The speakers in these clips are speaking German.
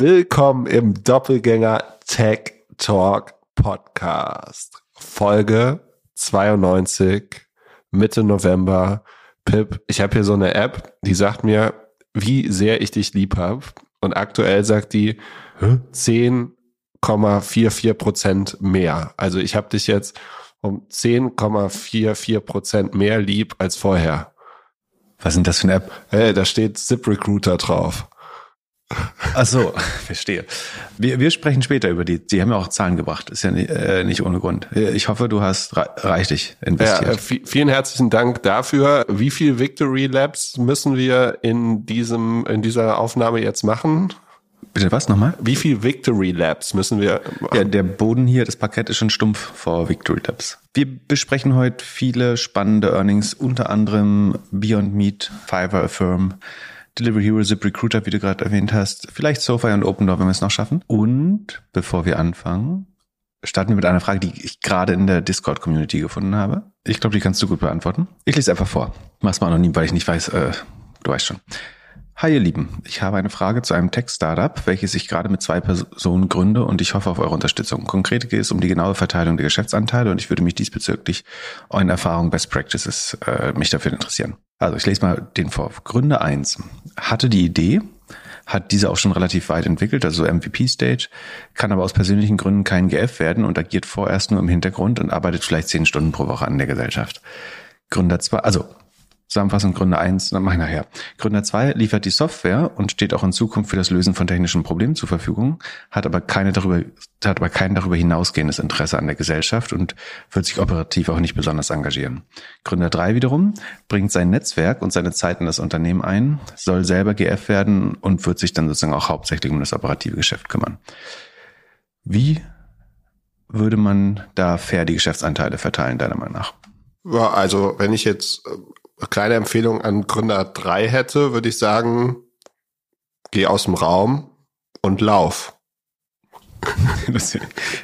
Willkommen im Doppelgänger Tech Talk Podcast. Folge 92, Mitte November. Pip, ich habe hier so eine App, die sagt mir, wie sehr ich dich lieb habe. Und aktuell sagt die 10,44 Prozent mehr. Also ich habe dich jetzt um 10,44 Prozent mehr lieb als vorher. Was sind das für eine App? Hey, da steht ZipRecruiter drauf. Ach so, verstehe. Wir, wir sprechen später über die. Die haben ja auch Zahlen gebracht. Ist ja nicht, äh, nicht ohne Grund. Ich hoffe, du hast reichlich investiert. Ja, äh, vielen herzlichen Dank dafür. Wie viel Victory Labs müssen wir in diesem in dieser Aufnahme jetzt machen? Bitte was nochmal? Wie viel Victory Labs müssen wir? Machen? Ja, der Boden hier, das Parkett ist schon stumpf vor Victory Labs. Wir besprechen heute viele spannende Earnings, unter anderem Beyond Meat, Fiverr Affirm, Delivery Hero, Zip Recruiter, wie du gerade erwähnt hast, vielleicht SoFi und OpenDoor, wenn wir es noch schaffen. Und bevor wir anfangen, starten wir mit einer Frage, die ich gerade in der Discord-Community gefunden habe. Ich glaube, die kannst du gut beantworten. Ich lese einfach vor. Mach's mal anonym, weil ich nicht weiß, äh, du weißt schon. Hi ihr Lieben, ich habe eine Frage zu einem Tech-Startup, welches ich gerade mit zwei Personen gründe und ich hoffe auf eure Unterstützung. Konkret geht es um die genaue Verteilung der Geschäftsanteile und ich würde mich diesbezüglich euren Erfahrungen, Best Practices äh, mich dafür interessieren. Also ich lese mal den vor. Gründer 1 hatte die Idee, hat diese auch schon relativ weit entwickelt, also MVP-Stage, kann aber aus persönlichen Gründen kein GF werden und agiert vorerst nur im Hintergrund und arbeitet vielleicht zehn Stunden pro Woche an der Gesellschaft. Gründer 2, also Zusammenfassung Gründer 1, dann mache ich nachher. Gründer 2 liefert die Software und steht auch in Zukunft für das Lösen von technischen Problemen zur Verfügung, hat aber keine darüber, hat aber kein darüber hinausgehendes Interesse an der Gesellschaft und wird sich operativ auch nicht besonders engagieren. Gründer 3 wiederum bringt sein Netzwerk und seine Zeit in das Unternehmen ein, soll selber GF werden und wird sich dann sozusagen auch hauptsächlich um das operative Geschäft kümmern. Wie würde man da fair die Geschäftsanteile verteilen, deiner Meinung nach? Also wenn ich jetzt kleine Empfehlung an Gründer 3 hätte, würde ich sagen, geh aus dem Raum und lauf. das wär,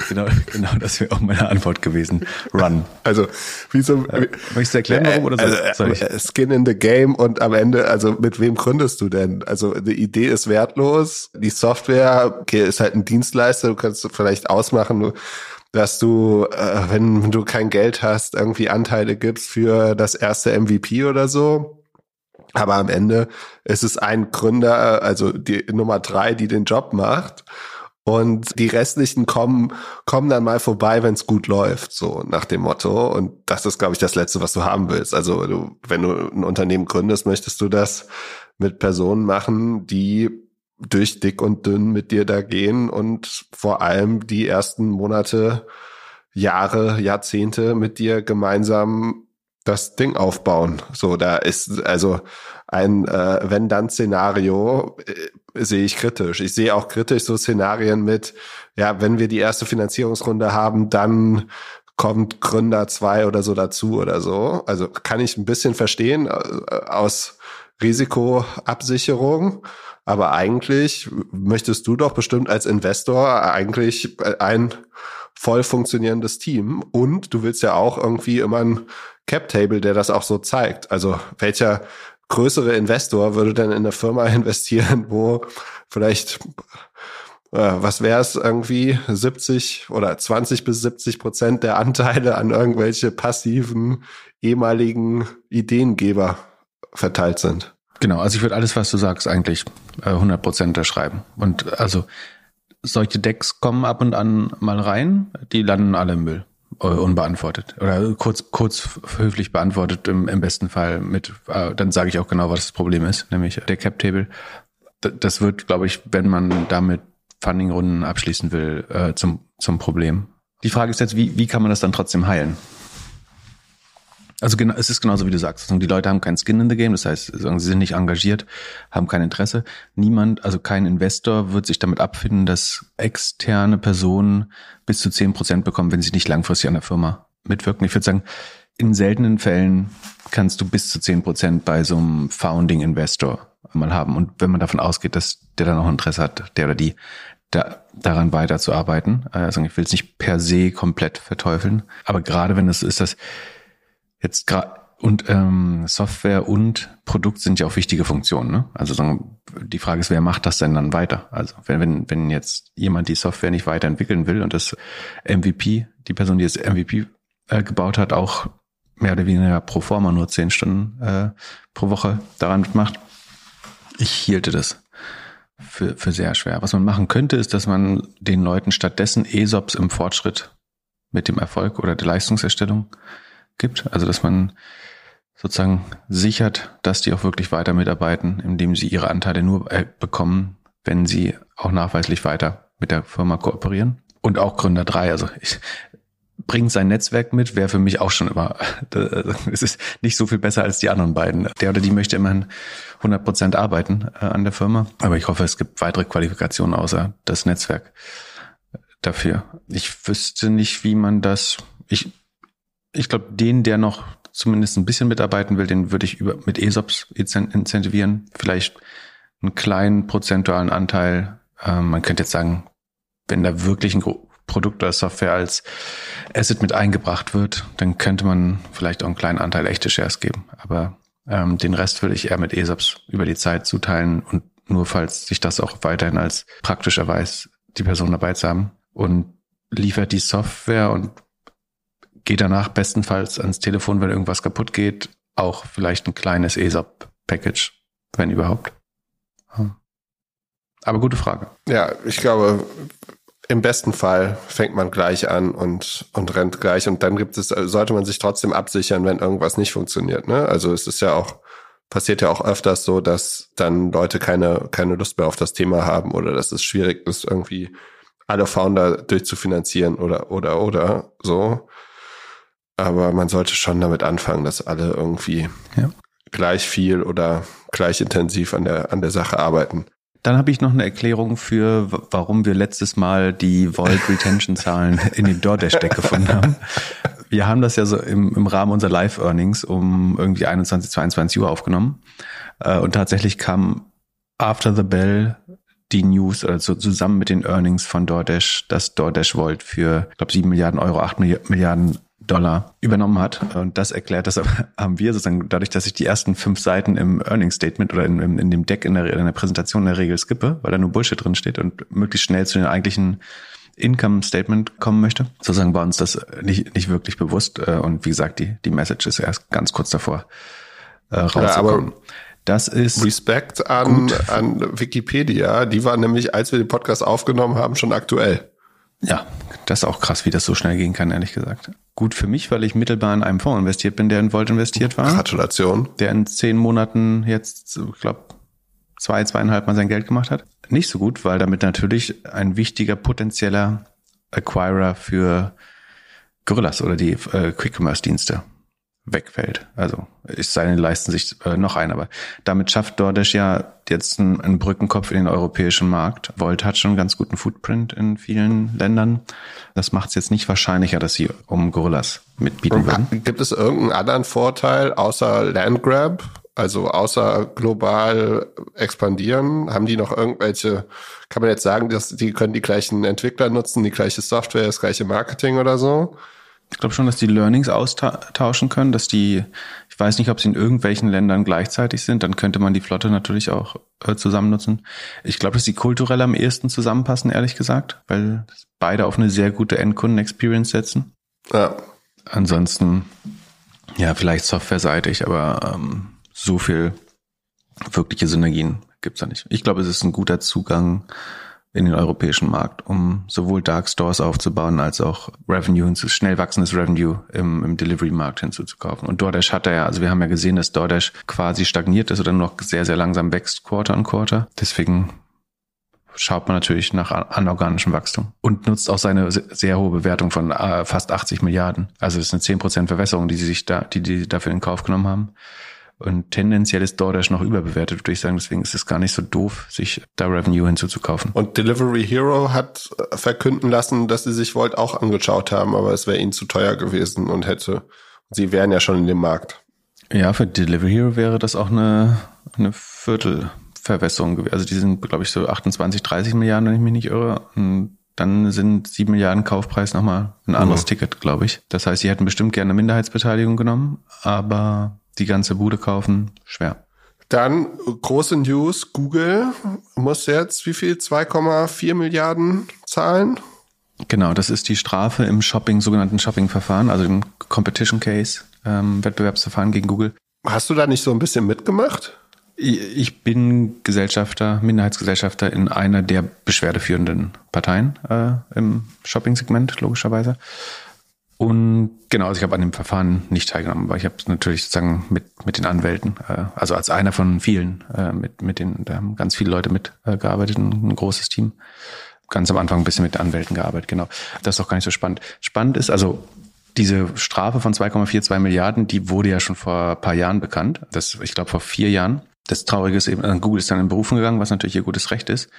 genau, genau das wäre auch meine Antwort gewesen. Run. Also, wieso? Äh, möchtest du erklären, warum oder so? Also, äh, Skin in the Game und am Ende, also mit wem gründest du denn? Also die Idee ist wertlos, die Software okay, ist halt ein Dienstleister, du kannst vielleicht ausmachen, dass du, äh, wenn du kein Geld hast, irgendwie Anteile gibst für das erste MVP oder so. Aber am Ende ist es ein Gründer, also die Nummer drei, die den Job macht. Und die restlichen kommen, kommen dann mal vorbei, wenn es gut läuft, so nach dem Motto. Und das ist, glaube ich, das Letzte, was du haben willst. Also du, wenn du ein Unternehmen gründest, möchtest du das mit Personen machen, die durch dick und dünn mit dir da gehen und vor allem die ersten Monate, Jahre, Jahrzehnte mit dir gemeinsam das Ding aufbauen. So, da ist also ein äh, Wenn-Dann-Szenario äh, sehe ich kritisch. Ich sehe auch kritisch so Szenarien mit, ja, wenn wir die erste Finanzierungsrunde haben, dann kommt Gründer zwei oder so dazu oder so. Also kann ich ein bisschen verstehen äh, aus Risikoabsicherung. Aber eigentlich möchtest du doch bestimmt als Investor eigentlich ein voll funktionierendes Team und du willst ja auch irgendwie immer ein Cap-Table, der das auch so zeigt. Also welcher größere Investor würde denn in eine Firma investieren, wo vielleicht äh, was wäre es irgendwie 70 oder 20 bis 70 Prozent der Anteile an irgendwelche passiven ehemaligen Ideengeber verteilt sind? Genau, also ich würde alles, was du sagst, eigentlich äh, 100 Prozent unterschreiben. Und also solche Decks kommen ab und an mal rein, die landen alle im Müll äh, unbeantwortet oder kurz kurz höflich beantwortet im, im besten Fall mit äh, dann sage ich auch genau was das Problem ist nämlich der Cap Table das wird glaube ich wenn man damit Funding Runden abschließen will äh, zum zum Problem die Frage ist jetzt wie wie kann man das dann trotzdem heilen also genau, es ist genauso wie du sagst. Die Leute haben kein Skin in the Game, das heißt, sie sind nicht engagiert, haben kein Interesse. Niemand, also kein Investor wird sich damit abfinden, dass externe Personen bis zu zehn Prozent bekommen, wenn sie nicht langfristig an der Firma mitwirken. Ich würde sagen, in seltenen Fällen kannst du bis zu zehn Prozent bei so einem Founding Investor mal haben. Und wenn man davon ausgeht, dass der dann auch Interesse hat, der oder die, da, daran weiterzuarbeiten. Also ich will es nicht per se komplett verteufeln, aber gerade wenn es ist, dass jetzt gerade Und ähm, Software und Produkt sind ja auch wichtige Funktionen. Ne? Also die Frage ist, wer macht das denn dann weiter? Also wenn, wenn, wenn jetzt jemand die Software nicht weiterentwickeln will und das MVP, die Person, die das MVP äh, gebaut hat, auch mehr oder weniger pro forma nur zehn Stunden äh, pro Woche daran macht, ich hielte das für, für sehr schwer. Was man machen könnte, ist, dass man den Leuten stattdessen ESOPs im Fortschritt mit dem Erfolg oder der Leistungserstellung gibt. Also dass man sozusagen sichert, dass die auch wirklich weiter mitarbeiten, indem sie ihre Anteile nur äh, bekommen, wenn sie auch nachweislich weiter mit der Firma kooperieren. Und auch Gründer drei, also ich, bringt sein Netzwerk mit, wäre für mich auch schon immer, es ist nicht so viel besser als die anderen beiden. Der oder die möchte immerhin 100 Prozent arbeiten äh, an der Firma. Aber ich hoffe, es gibt weitere Qualifikationen außer das Netzwerk dafür. Ich wüsste nicht, wie man das, ich, ich glaube, den, der noch zumindest ein bisschen mitarbeiten will, den würde ich über, mit ESOPs incentivieren. Vielleicht einen kleinen prozentualen Anteil. Ähm, man könnte jetzt sagen, wenn da wirklich ein Produkt oder Software als Asset mit eingebracht wird, dann könnte man vielleicht auch einen kleinen Anteil echte Shares geben. Aber ähm, den Rest würde ich eher mit ESOPs über die Zeit zuteilen und nur falls sich das auch weiterhin als praktisch erweist, die Person dabei zu haben und liefert die Software und geht danach bestenfalls ans Telefon, wenn irgendwas kaputt geht, auch vielleicht ein kleines ESOP-Package, wenn überhaupt. Aber gute Frage. Ja, ich glaube, im besten Fall fängt man gleich an und, und rennt gleich und dann gibt es, sollte man sich trotzdem absichern, wenn irgendwas nicht funktioniert. Ne? Also es ist ja auch, passiert ja auch öfters so, dass dann Leute keine, keine Lust mehr auf das Thema haben oder dass es schwierig ist, irgendwie alle Founder durchzufinanzieren oder, oder, oder so. Aber man sollte schon damit anfangen, dass alle irgendwie ja. gleich viel oder gleich intensiv an der, an der Sache arbeiten. Dann habe ich noch eine Erklärung für, warum wir letztes Mal die Vault Retention Zahlen in dem DoorDash Deck gefunden haben. Wir haben das ja so im, im Rahmen unserer Live Earnings um irgendwie 21, 22 Uhr aufgenommen. Äh, und tatsächlich kam after the bell die News, also zusammen mit den Earnings von DoorDash, dass DoorDash Vault für, ich glaube, 7 Milliarden Euro, 8 Milliarden Dollar übernommen hat. Und das erklärt, das haben wir sozusagen dadurch, dass ich die ersten fünf Seiten im Earnings Statement oder in, in, in dem Deck in der, in der Präsentation in der Regel skippe, weil da nur Bullshit drin steht und möglichst schnell zu den eigentlichen Income Statement kommen möchte. Sozusagen war uns das nicht, nicht wirklich bewusst. Äh, und wie gesagt, die, die Message ist erst ganz kurz davor äh, rauszukommen. Ja, das ist Respekt an, an Wikipedia. Die war nämlich, als wir den Podcast aufgenommen haben, schon aktuell. Ja, das ist auch krass, wie das so schnell gehen kann, ehrlich gesagt. Gut für mich, weil ich mittelbar in einem Fonds investiert bin, der in Volt investiert war. Gratulation. Der in zehn Monaten jetzt, ich glaube, zwei, zweieinhalb Mal sein Geld gemacht hat. Nicht so gut, weil damit natürlich ein wichtiger potenzieller Acquirer für Gorillas oder die äh, Quick-Commerce-Dienste wegfällt. Also es sei denn, leisten sich äh, noch ein, aber damit schafft DoorDash ja jetzt einen, einen Brückenkopf in den europäischen Markt. Volt hat schon einen ganz guten Footprint in vielen Ländern. Das macht es jetzt nicht wahrscheinlicher, dass sie um Gorillas mitbieten würden. Gibt es irgendeinen anderen Vorteil außer Landgrab? Also außer global expandieren, haben die noch irgendwelche, kann man jetzt sagen, dass die können die gleichen Entwickler nutzen, die gleiche Software, das gleiche Marketing oder so? Ich glaube schon, dass die Learnings austauschen können, dass die, ich weiß nicht, ob sie in irgendwelchen Ländern gleichzeitig sind, dann könnte man die Flotte natürlich auch äh, zusammen nutzen. Ich glaube, dass die kulturell am ehesten zusammenpassen, ehrlich gesagt, weil beide auf eine sehr gute Endkunden-Experience setzen. Ja. Ansonsten, ja, vielleicht softwareseitig, aber ähm, so viel wirkliche Synergien gibt's da nicht. Ich glaube, es ist ein guter Zugang in den europäischen Markt, um sowohl Dark Stores aufzubauen als auch Revenue, schnell wachsendes Revenue im, im Delivery-Markt hinzuzukaufen. Und DoorDash hat er ja, also wir haben ja gesehen, dass DoorDash quasi stagniert ist oder noch sehr, sehr langsam wächst, Quarter an Quarter. Deswegen schaut man natürlich nach anorganischem Wachstum und nutzt auch seine sehr hohe Bewertung von äh, fast 80 Milliarden. Also das ist eine 10% Verwässerung, die sie sich da, die, die dafür in Kauf genommen haben. Und tendenziell ist DoorDash noch überbewertet, würde ich sagen. Deswegen ist es gar nicht so doof, sich da Revenue hinzuzukaufen. Und Delivery Hero hat äh, verkünden lassen, dass sie sich Volt auch angeschaut haben, aber es wäre ihnen zu teuer gewesen und hätte, sie wären ja schon in dem Markt. Ja, für Delivery Hero wäre das auch eine, eine Viertelverwässerung gewesen. Also die sind, glaube ich, so 28, 30 Milliarden, wenn ich mich nicht irre. Und dann sind sieben Milliarden Kaufpreis nochmal ein anderes mhm. Ticket, glaube ich. Das heißt, sie hätten bestimmt gerne Minderheitsbeteiligung genommen, aber die ganze Bude kaufen, schwer. Dann große News, Google muss jetzt wie viel? 2,4 Milliarden zahlen? Genau, das ist die Strafe im Shopping, sogenannten Shopping-Verfahren, also im Competition Case, ähm, Wettbewerbsverfahren gegen Google. Hast du da nicht so ein bisschen mitgemacht? Ich bin Gesellschafter, Minderheitsgesellschafter in einer der beschwerdeführenden Parteien äh, im Shopping-Segment, logischerweise. Und genau, also ich habe an dem Verfahren nicht teilgenommen, weil ich habe natürlich sozusagen mit, mit den Anwälten, äh, also als einer von vielen, äh, mit, mit den, da haben ganz viele Leute mitgearbeitet, äh, ein, großes Team. Ganz am Anfang ein bisschen mit Anwälten gearbeitet, genau. Das ist doch gar nicht so spannend. Spannend ist, also diese Strafe von 2,42 Milliarden, die wurde ja schon vor ein paar Jahren bekannt. Das, ich glaube, vor vier Jahren. Das Traurige ist eben, äh, Google ist dann in Berufen gegangen, was natürlich ihr gutes Recht ist.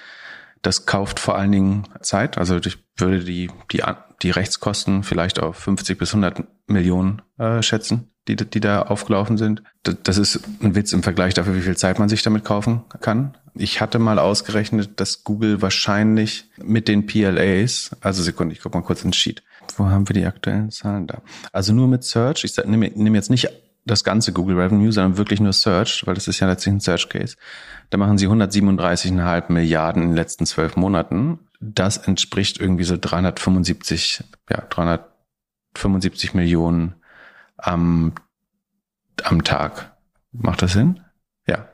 Das kauft vor allen Dingen Zeit. Also ich würde die, die, die Rechtskosten vielleicht auf 50 bis 100 Millionen äh, schätzen, die, die da aufgelaufen sind. Das ist ein Witz im Vergleich dafür, wie viel Zeit man sich damit kaufen kann. Ich hatte mal ausgerechnet, dass Google wahrscheinlich mit den PLAs, also Sekunde, ich gucke mal kurz ins Sheet. Wo haben wir die aktuellen Zahlen da? Also nur mit Search, ich nehme, nehme jetzt nicht das ganze Google Revenue, sondern wirklich nur Search, weil das ist ja letztlich ein Search Case. Da machen sie 137,5 Milliarden in den letzten zwölf Monaten. Das entspricht irgendwie so 375, ja, 375 Millionen am, am Tag. Macht das Sinn? Ja.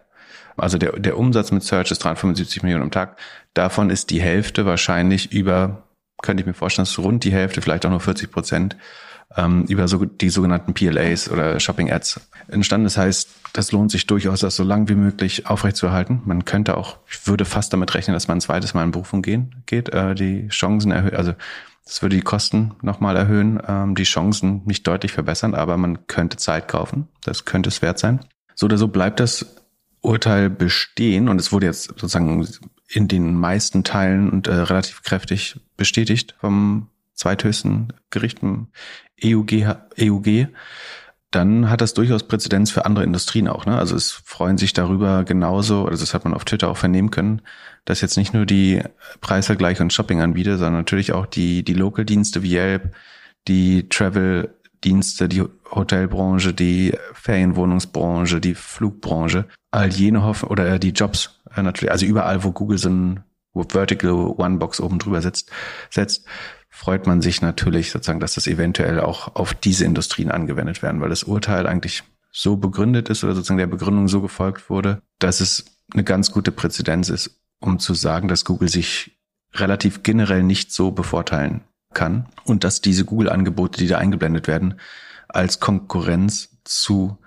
Also der, der Umsatz mit Search ist 375 Millionen am Tag. Davon ist die Hälfte wahrscheinlich über, könnte ich mir vorstellen, ist rund die Hälfte, vielleicht auch nur 40 Prozent ähm, über so, die sogenannten PLAs oder Shopping Ads entstanden. Das heißt, das lohnt sich durchaus, das so lang wie möglich aufrechtzuerhalten. Man könnte auch, ich würde fast damit rechnen, dass man ein zweites Mal in Berufung gehen geht, äh, die Chancen erhöhen, also das würde die Kosten nochmal erhöhen, ähm, die Chancen nicht deutlich verbessern, aber man könnte Zeit kaufen. Das könnte es wert sein. So oder so bleibt das Urteil bestehen und es wurde jetzt sozusagen in den meisten Teilen und äh, relativ kräftig bestätigt vom zweithöchsten Gericht EUG, EUG, dann hat das durchaus Präzedenz für andere Industrien auch. Ne? Also es freuen sich darüber genauso, also das hat man auf Twitter auch vernehmen können, dass jetzt nicht nur die Preisvergleiche und Shopping-Anbieter, sondern natürlich auch die, die Local-Dienste wie Yelp, die Travel-Dienste, die Hotelbranche, die Ferienwohnungsbranche, die Flugbranche, all jene hoffen, oder die Jobs äh, natürlich, also überall, wo Google so ein Vertical One Box oben drüber sitzt, setzt, freut man sich natürlich sozusagen, dass das eventuell auch auf diese Industrien angewendet werden, weil das Urteil eigentlich so begründet ist oder sozusagen der Begründung so gefolgt wurde, dass es eine ganz gute Präzedenz ist, um zu sagen, dass Google sich relativ generell nicht so bevorteilen kann und dass diese Google-Angebote, die da eingeblendet werden, als Konkurrenz zu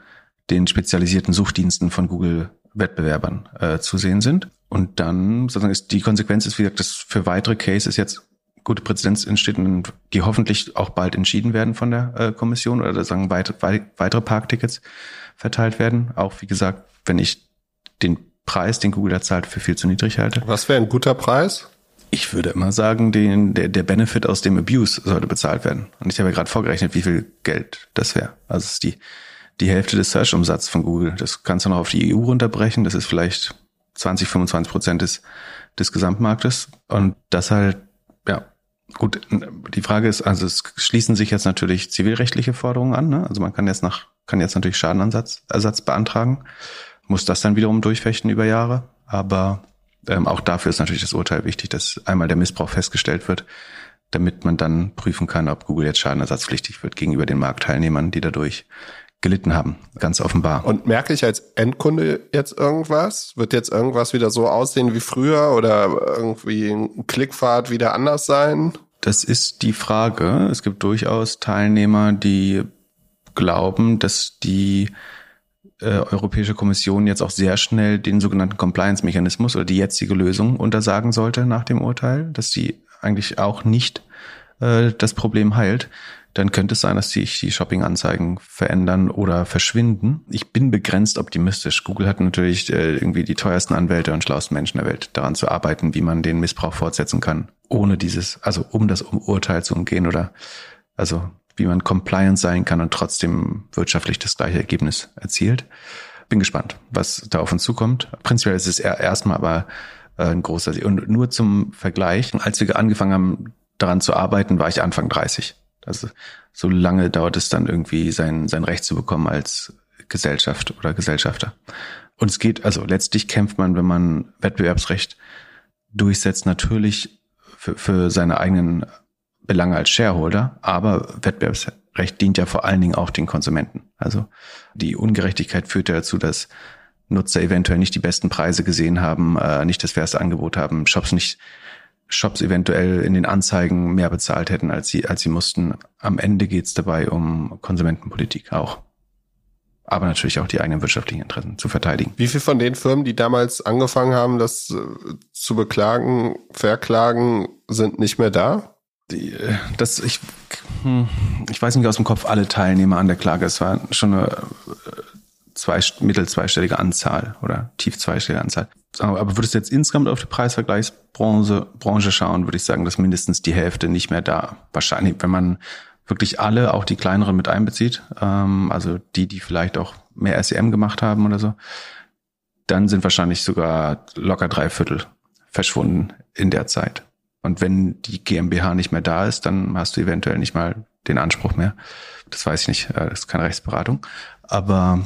den spezialisierten Suchdiensten von Google Wettbewerbern äh, zu sehen sind. Und dann sozusagen ist die Konsequenz ist, wie gesagt, dass für weitere Cases jetzt gute Präzedenz entsteht und die hoffentlich auch bald entschieden werden von der äh, Kommission oder sagen weitere, weitere Parktickets verteilt werden. Auch wie gesagt, wenn ich den Preis, den Google da zahlt, für viel zu niedrig halte. Was wäre ein guter Preis? Ich würde immer sagen, den, der, der Benefit aus dem Abuse sollte bezahlt werden. Und ich habe ja gerade vorgerechnet, wie viel Geld das wäre. Also es ist die, die Hälfte des Search-Umsatzes von Google. Das kannst du noch auf die EU runterbrechen. Das ist vielleicht 20, 25 Prozent des, des Gesamtmarktes. Und das halt, Gut, die Frage ist, also es schließen sich jetzt natürlich zivilrechtliche Forderungen an. Ne? Also man kann jetzt nach, kann jetzt natürlich Schadenersatz Ersatz beantragen, muss das dann wiederum durchfechten über Jahre. Aber ähm, auch dafür ist natürlich das Urteil wichtig, dass einmal der Missbrauch festgestellt wird, damit man dann prüfen kann, ob Google jetzt schadenersatzpflichtig wird gegenüber den Marktteilnehmern, die dadurch gelitten haben, ganz offenbar. Und merke ich als Endkunde jetzt irgendwas? Wird jetzt irgendwas wieder so aussehen wie früher oder irgendwie ein Klickfahrt wieder anders sein? Das ist die Frage. Es gibt durchaus Teilnehmer, die glauben, dass die äh, Europäische Kommission jetzt auch sehr schnell den sogenannten Compliance-Mechanismus oder die jetzige Lösung untersagen sollte nach dem Urteil, dass sie eigentlich auch nicht äh, das Problem heilt dann könnte es sein, dass sich die Shopping-Anzeigen verändern oder verschwinden. Ich bin begrenzt optimistisch. Google hat natürlich äh, irgendwie die teuersten Anwälte und schlauesten Menschen der Welt, daran zu arbeiten, wie man den Missbrauch fortsetzen kann, ohne dieses, also um das Urteil zu umgehen oder also wie man compliant sein kann und trotzdem wirtschaftlich das gleiche Ergebnis erzielt. Bin gespannt, was da auf uns zukommt. Prinzipiell ist es erstmal aber äh, ein großer. Und nur zum Vergleich, als wir angefangen haben, daran zu arbeiten, war ich Anfang 30. Also so lange dauert es dann irgendwie, sein, sein Recht zu bekommen als Gesellschaft oder Gesellschafter. Und es geht, also letztlich kämpft man, wenn man Wettbewerbsrecht durchsetzt, natürlich für, für seine eigenen Belange als Shareholder, aber Wettbewerbsrecht dient ja vor allen Dingen auch den Konsumenten. Also die Ungerechtigkeit führt ja dazu, dass Nutzer eventuell nicht die besten Preise gesehen haben, äh, nicht das fairste Angebot haben, Shops nicht Shops eventuell in den Anzeigen mehr bezahlt hätten, als sie, als sie mussten. Am Ende geht es dabei um Konsumentenpolitik auch. Aber natürlich auch die eigenen wirtschaftlichen Interessen zu verteidigen. Wie viel von den Firmen, die damals angefangen haben, das äh, zu beklagen, verklagen, sind nicht mehr da? Die, äh, das, ich, hm, ich weiß nicht aus dem Kopf alle Teilnehmer an der Klage. Es war schon eine äh, zwei, mittel zweistellige Anzahl oder tief zweistellige Anzahl. Aber würdest du jetzt insgesamt auf die Preisvergleichsbranche Branche schauen, würde ich sagen, dass mindestens die Hälfte nicht mehr da. Wahrscheinlich, wenn man wirklich alle, auch die kleineren mit einbezieht, ähm, also die, die vielleicht auch mehr SEM gemacht haben oder so, dann sind wahrscheinlich sogar locker drei Viertel verschwunden in der Zeit. Und wenn die GmbH nicht mehr da ist, dann hast du eventuell nicht mal den Anspruch mehr. Das weiß ich nicht, äh, das ist keine Rechtsberatung. Aber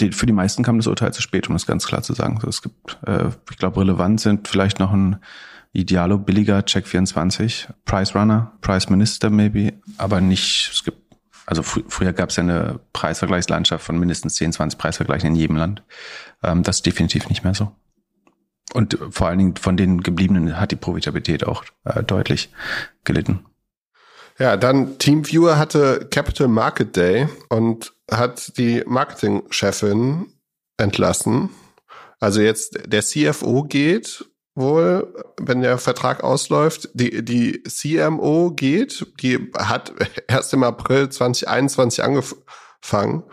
die, für die meisten kam das Urteil zu spät, um das ganz klar zu sagen. So, es gibt, äh, ich glaube, relevant sind vielleicht noch ein Idealo billiger Check 24, Price Runner, Price Minister maybe, aber nicht, es gibt, also fr früher gab es ja eine Preisvergleichslandschaft von mindestens 10, 20 Preisvergleichen in jedem Land. Ähm, das ist definitiv nicht mehr so. Und vor allen Dingen von den gebliebenen hat die Profitabilität auch äh, deutlich gelitten. Ja, dann TeamViewer hatte Capital Market Day und hat die Marketingchefin entlassen. Also jetzt der CFO geht wohl, wenn der Vertrag ausläuft. Die, die CMO geht, die hat erst im April 2021 angefangen.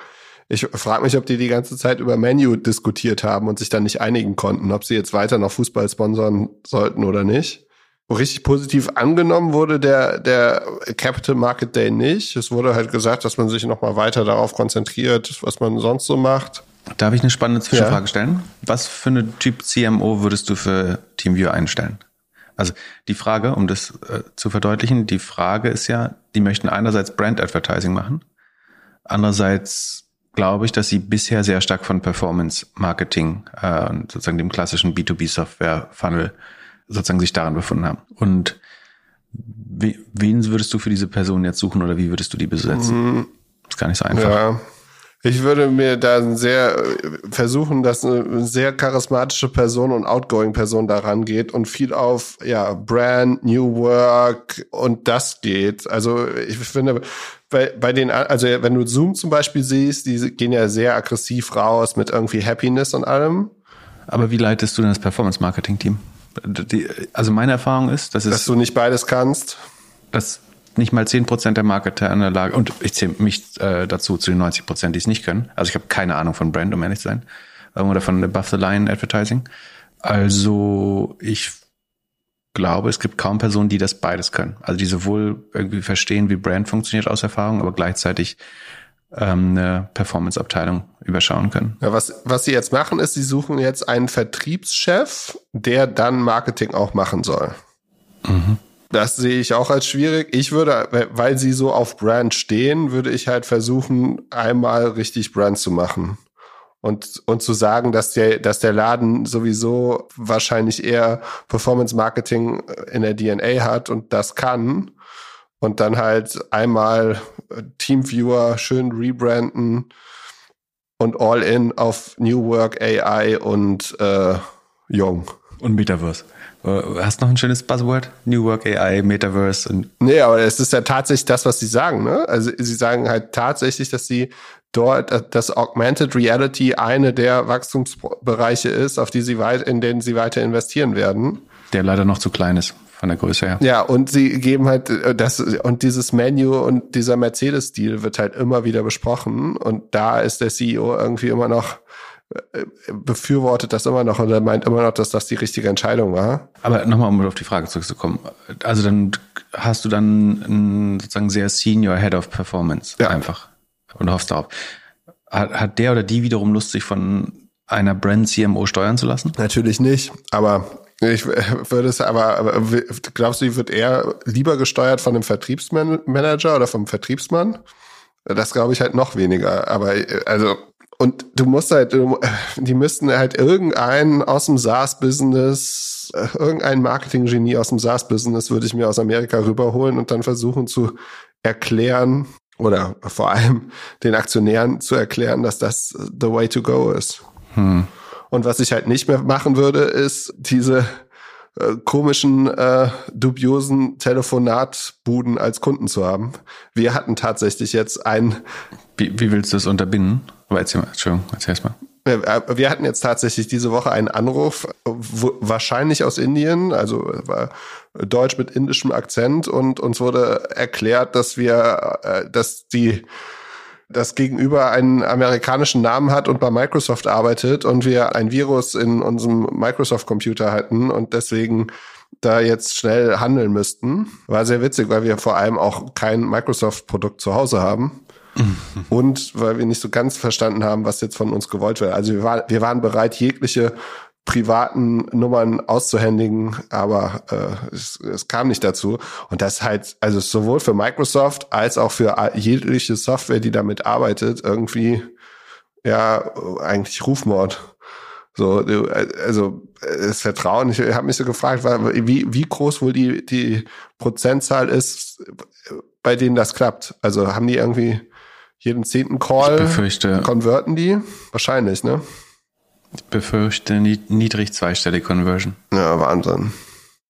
Ich frage mich, ob die die ganze Zeit über Menu diskutiert haben und sich dann nicht einigen konnten, ob sie jetzt weiter noch Fußball sponsern sollten oder nicht richtig positiv angenommen wurde der, der Capital Market Day nicht. Es wurde halt gesagt, dass man sich nochmal weiter darauf konzentriert, was man sonst so macht. Darf ich eine spannende Zwischenfrage ja. stellen? Was für eine Typ CMO würdest du für TeamViewer einstellen? Also die Frage, um das äh, zu verdeutlichen, die Frage ist ja, die möchten einerseits Brand Advertising machen, andererseits glaube ich, dass sie bisher sehr stark von Performance Marketing äh, sozusagen dem klassischen B2B Software Funnel sozusagen sich daran befunden haben. Und wen würdest du für diese Person jetzt suchen oder wie würdest du die besetzen? Mhm. Ist gar nicht so einfach. Ja. Ich würde mir da sehr versuchen, dass eine sehr charismatische Person und outgoing Person daran geht und viel auf ja Brand, New Work und das geht. Also ich finde bei, bei den, also wenn du Zoom zum Beispiel siehst, die gehen ja sehr aggressiv raus mit irgendwie Happiness und allem. Aber wie leitest du denn das Performance Marketing Team? Die, also meine Erfahrung ist, dass, dass es, du nicht beides kannst. Dass nicht mal zehn Prozent der Marketer in der Lage, und ich zähle mich äh, dazu zu den 90 Prozent, die es nicht können. Also ich habe keine Ahnung von Brand, um ehrlich zu sein. Ähm, oder von Above the Line Advertising. Also ich glaube, es gibt kaum Personen, die das beides können. Also die sowohl irgendwie verstehen, wie Brand funktioniert aus Erfahrung, aber gleichzeitig ähm, eine Performance-Abteilung überschauen können. Ja, was, was sie jetzt machen, ist, sie suchen jetzt einen Vertriebschef, der dann Marketing auch machen soll. Mhm. Das sehe ich auch als schwierig. Ich würde, weil sie so auf Brand stehen, würde ich halt versuchen, einmal richtig Brand zu machen. Und, und zu sagen, dass der, dass der Laden sowieso wahrscheinlich eher Performance Marketing in der DNA hat und das kann und dann halt einmal äh, Teamviewer schön rebranden und all in auf New Work, AI und äh, Jung. Und Metaverse. Äh, hast du noch ein schönes Buzzword? New Work, AI, Metaverse und. Nee, aber es ist ja tatsächlich das, was sie sagen, ne? Also sie sagen halt tatsächlich, dass sie dort, äh, dass Augmented Reality eine der Wachstumsbereiche ist, auf die sie weit, in denen sie weiter investieren werden. Der leider noch zu klein ist von der Größe her. Ja, und sie geben halt äh, das und dieses Menü und dieser Mercedes-Stil wird halt immer wieder besprochen und da ist der CEO irgendwie immer noch äh, befürwortet das immer noch und er meint immer noch, dass das die richtige Entscheidung war. Aber nochmal, um auf die Frage zurückzukommen. Also dann hast du dann einen sozusagen sehr Senior Head of Performance ja. einfach und hoffst darauf. Hat, hat der oder die wiederum Lust, sich von einer Brand CMO steuern zu lassen? Natürlich nicht, aber Ich würde es aber, glaubst du, wird eher lieber gesteuert von einem Vertriebsmanager oder vom Vertriebsmann? Das glaube ich halt noch weniger. Aber also und du musst halt, die müssten halt irgendeinen aus dem SaaS-Business, irgendein Marketing-Genie aus dem SaaS-Business würde ich mir aus Amerika rüberholen und dann versuchen zu erklären oder vor allem den Aktionären zu erklären, dass das the way to go ist. Hm. Und was ich halt nicht mehr machen würde, ist diese äh, komischen, äh, dubiosen Telefonatbuden als Kunden zu haben. Wir hatten tatsächlich jetzt ein. Wie, wie willst du das unterbinden? Aber erzähl mal, Entschuldigung, erzähl mal. Äh, wir hatten jetzt tatsächlich diese Woche einen Anruf, wahrscheinlich aus Indien, also war Deutsch mit indischem Akzent und uns wurde erklärt, dass wir, äh, dass die das Gegenüber einen amerikanischen Namen hat und bei Microsoft arbeitet und wir ein Virus in unserem Microsoft-Computer hatten und deswegen da jetzt schnell handeln müssten. War sehr witzig, weil wir vor allem auch kein Microsoft-Produkt zu Hause haben. und weil wir nicht so ganz verstanden haben, was jetzt von uns gewollt wird. Also wir, war, wir waren bereit, jegliche privaten Nummern auszuhändigen, aber äh, es, es kam nicht dazu. Und das halt, also sowohl für Microsoft als auch für jegliche Software, die damit arbeitet, irgendwie ja eigentlich Rufmord. So, also das Vertrauen, ich habe mich so gefragt, wie, wie groß wohl die, die Prozentzahl ist, bei denen das klappt. Also haben die irgendwie jeden zehnten Call, ich befürchte, konverten die? Wahrscheinlich, ne? Ich befürchte niedrig zweistellige Conversion. Ja, Wahnsinn.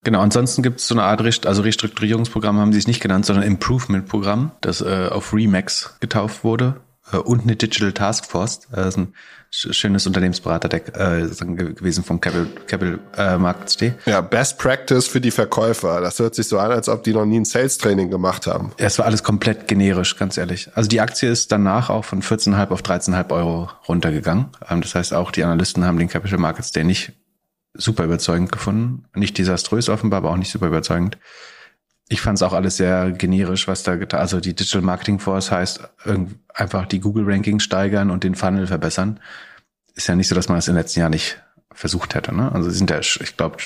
Genau, ansonsten gibt es so eine Art, Rest also Restrukturierungsprogramm haben sie es nicht genannt, sondern Improvement-Programm, das äh, auf Remax getauft wurde äh, und eine Digital Task Force. Das ist ein schönes Unternehmensberaterdeck äh, gewesen vom Capital, Capital äh, Markets Day. Ja, Best Practice für die Verkäufer. Das hört sich so an, als ob die noch nie ein Sales Training gemacht haben. Ja, es war alles komplett generisch, ganz ehrlich. Also die Aktie ist danach auch von 14,5 auf 13,5 Euro runtergegangen. Ähm, das heißt, auch die Analysten haben den Capital Markets Day nicht super überzeugend gefunden. Nicht desaströs offenbar, aber auch nicht super überzeugend. Ich fand es auch alles sehr generisch, was da getan. Also die Digital Marketing Force heißt einfach die Google Rankings steigern und den Funnel verbessern. Ist ja nicht so, dass man das in den letzten Jahren nicht versucht hätte. Ne? Also sie sind ja, ich glaube,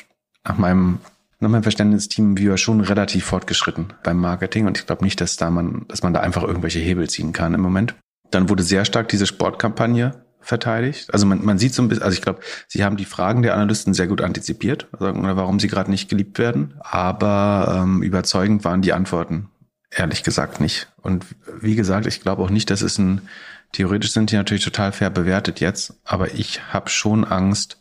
nach meinem nach meinem Verständnis Team Viewer schon relativ fortgeschritten beim Marketing und ich glaube nicht, dass da man, dass man da einfach irgendwelche Hebel ziehen kann im Moment. Dann wurde sehr stark diese Sportkampagne verteidigt. Also man, man sieht so ein bisschen, also ich glaube, sie haben die Fragen der Analysten sehr gut antizipiert, also, warum sie gerade nicht geliebt werden. Aber ähm, überzeugend waren die Antworten, ehrlich gesagt nicht. Und wie gesagt, ich glaube auch nicht, dass es ein, theoretisch sind die natürlich total fair bewertet jetzt, aber ich habe schon Angst,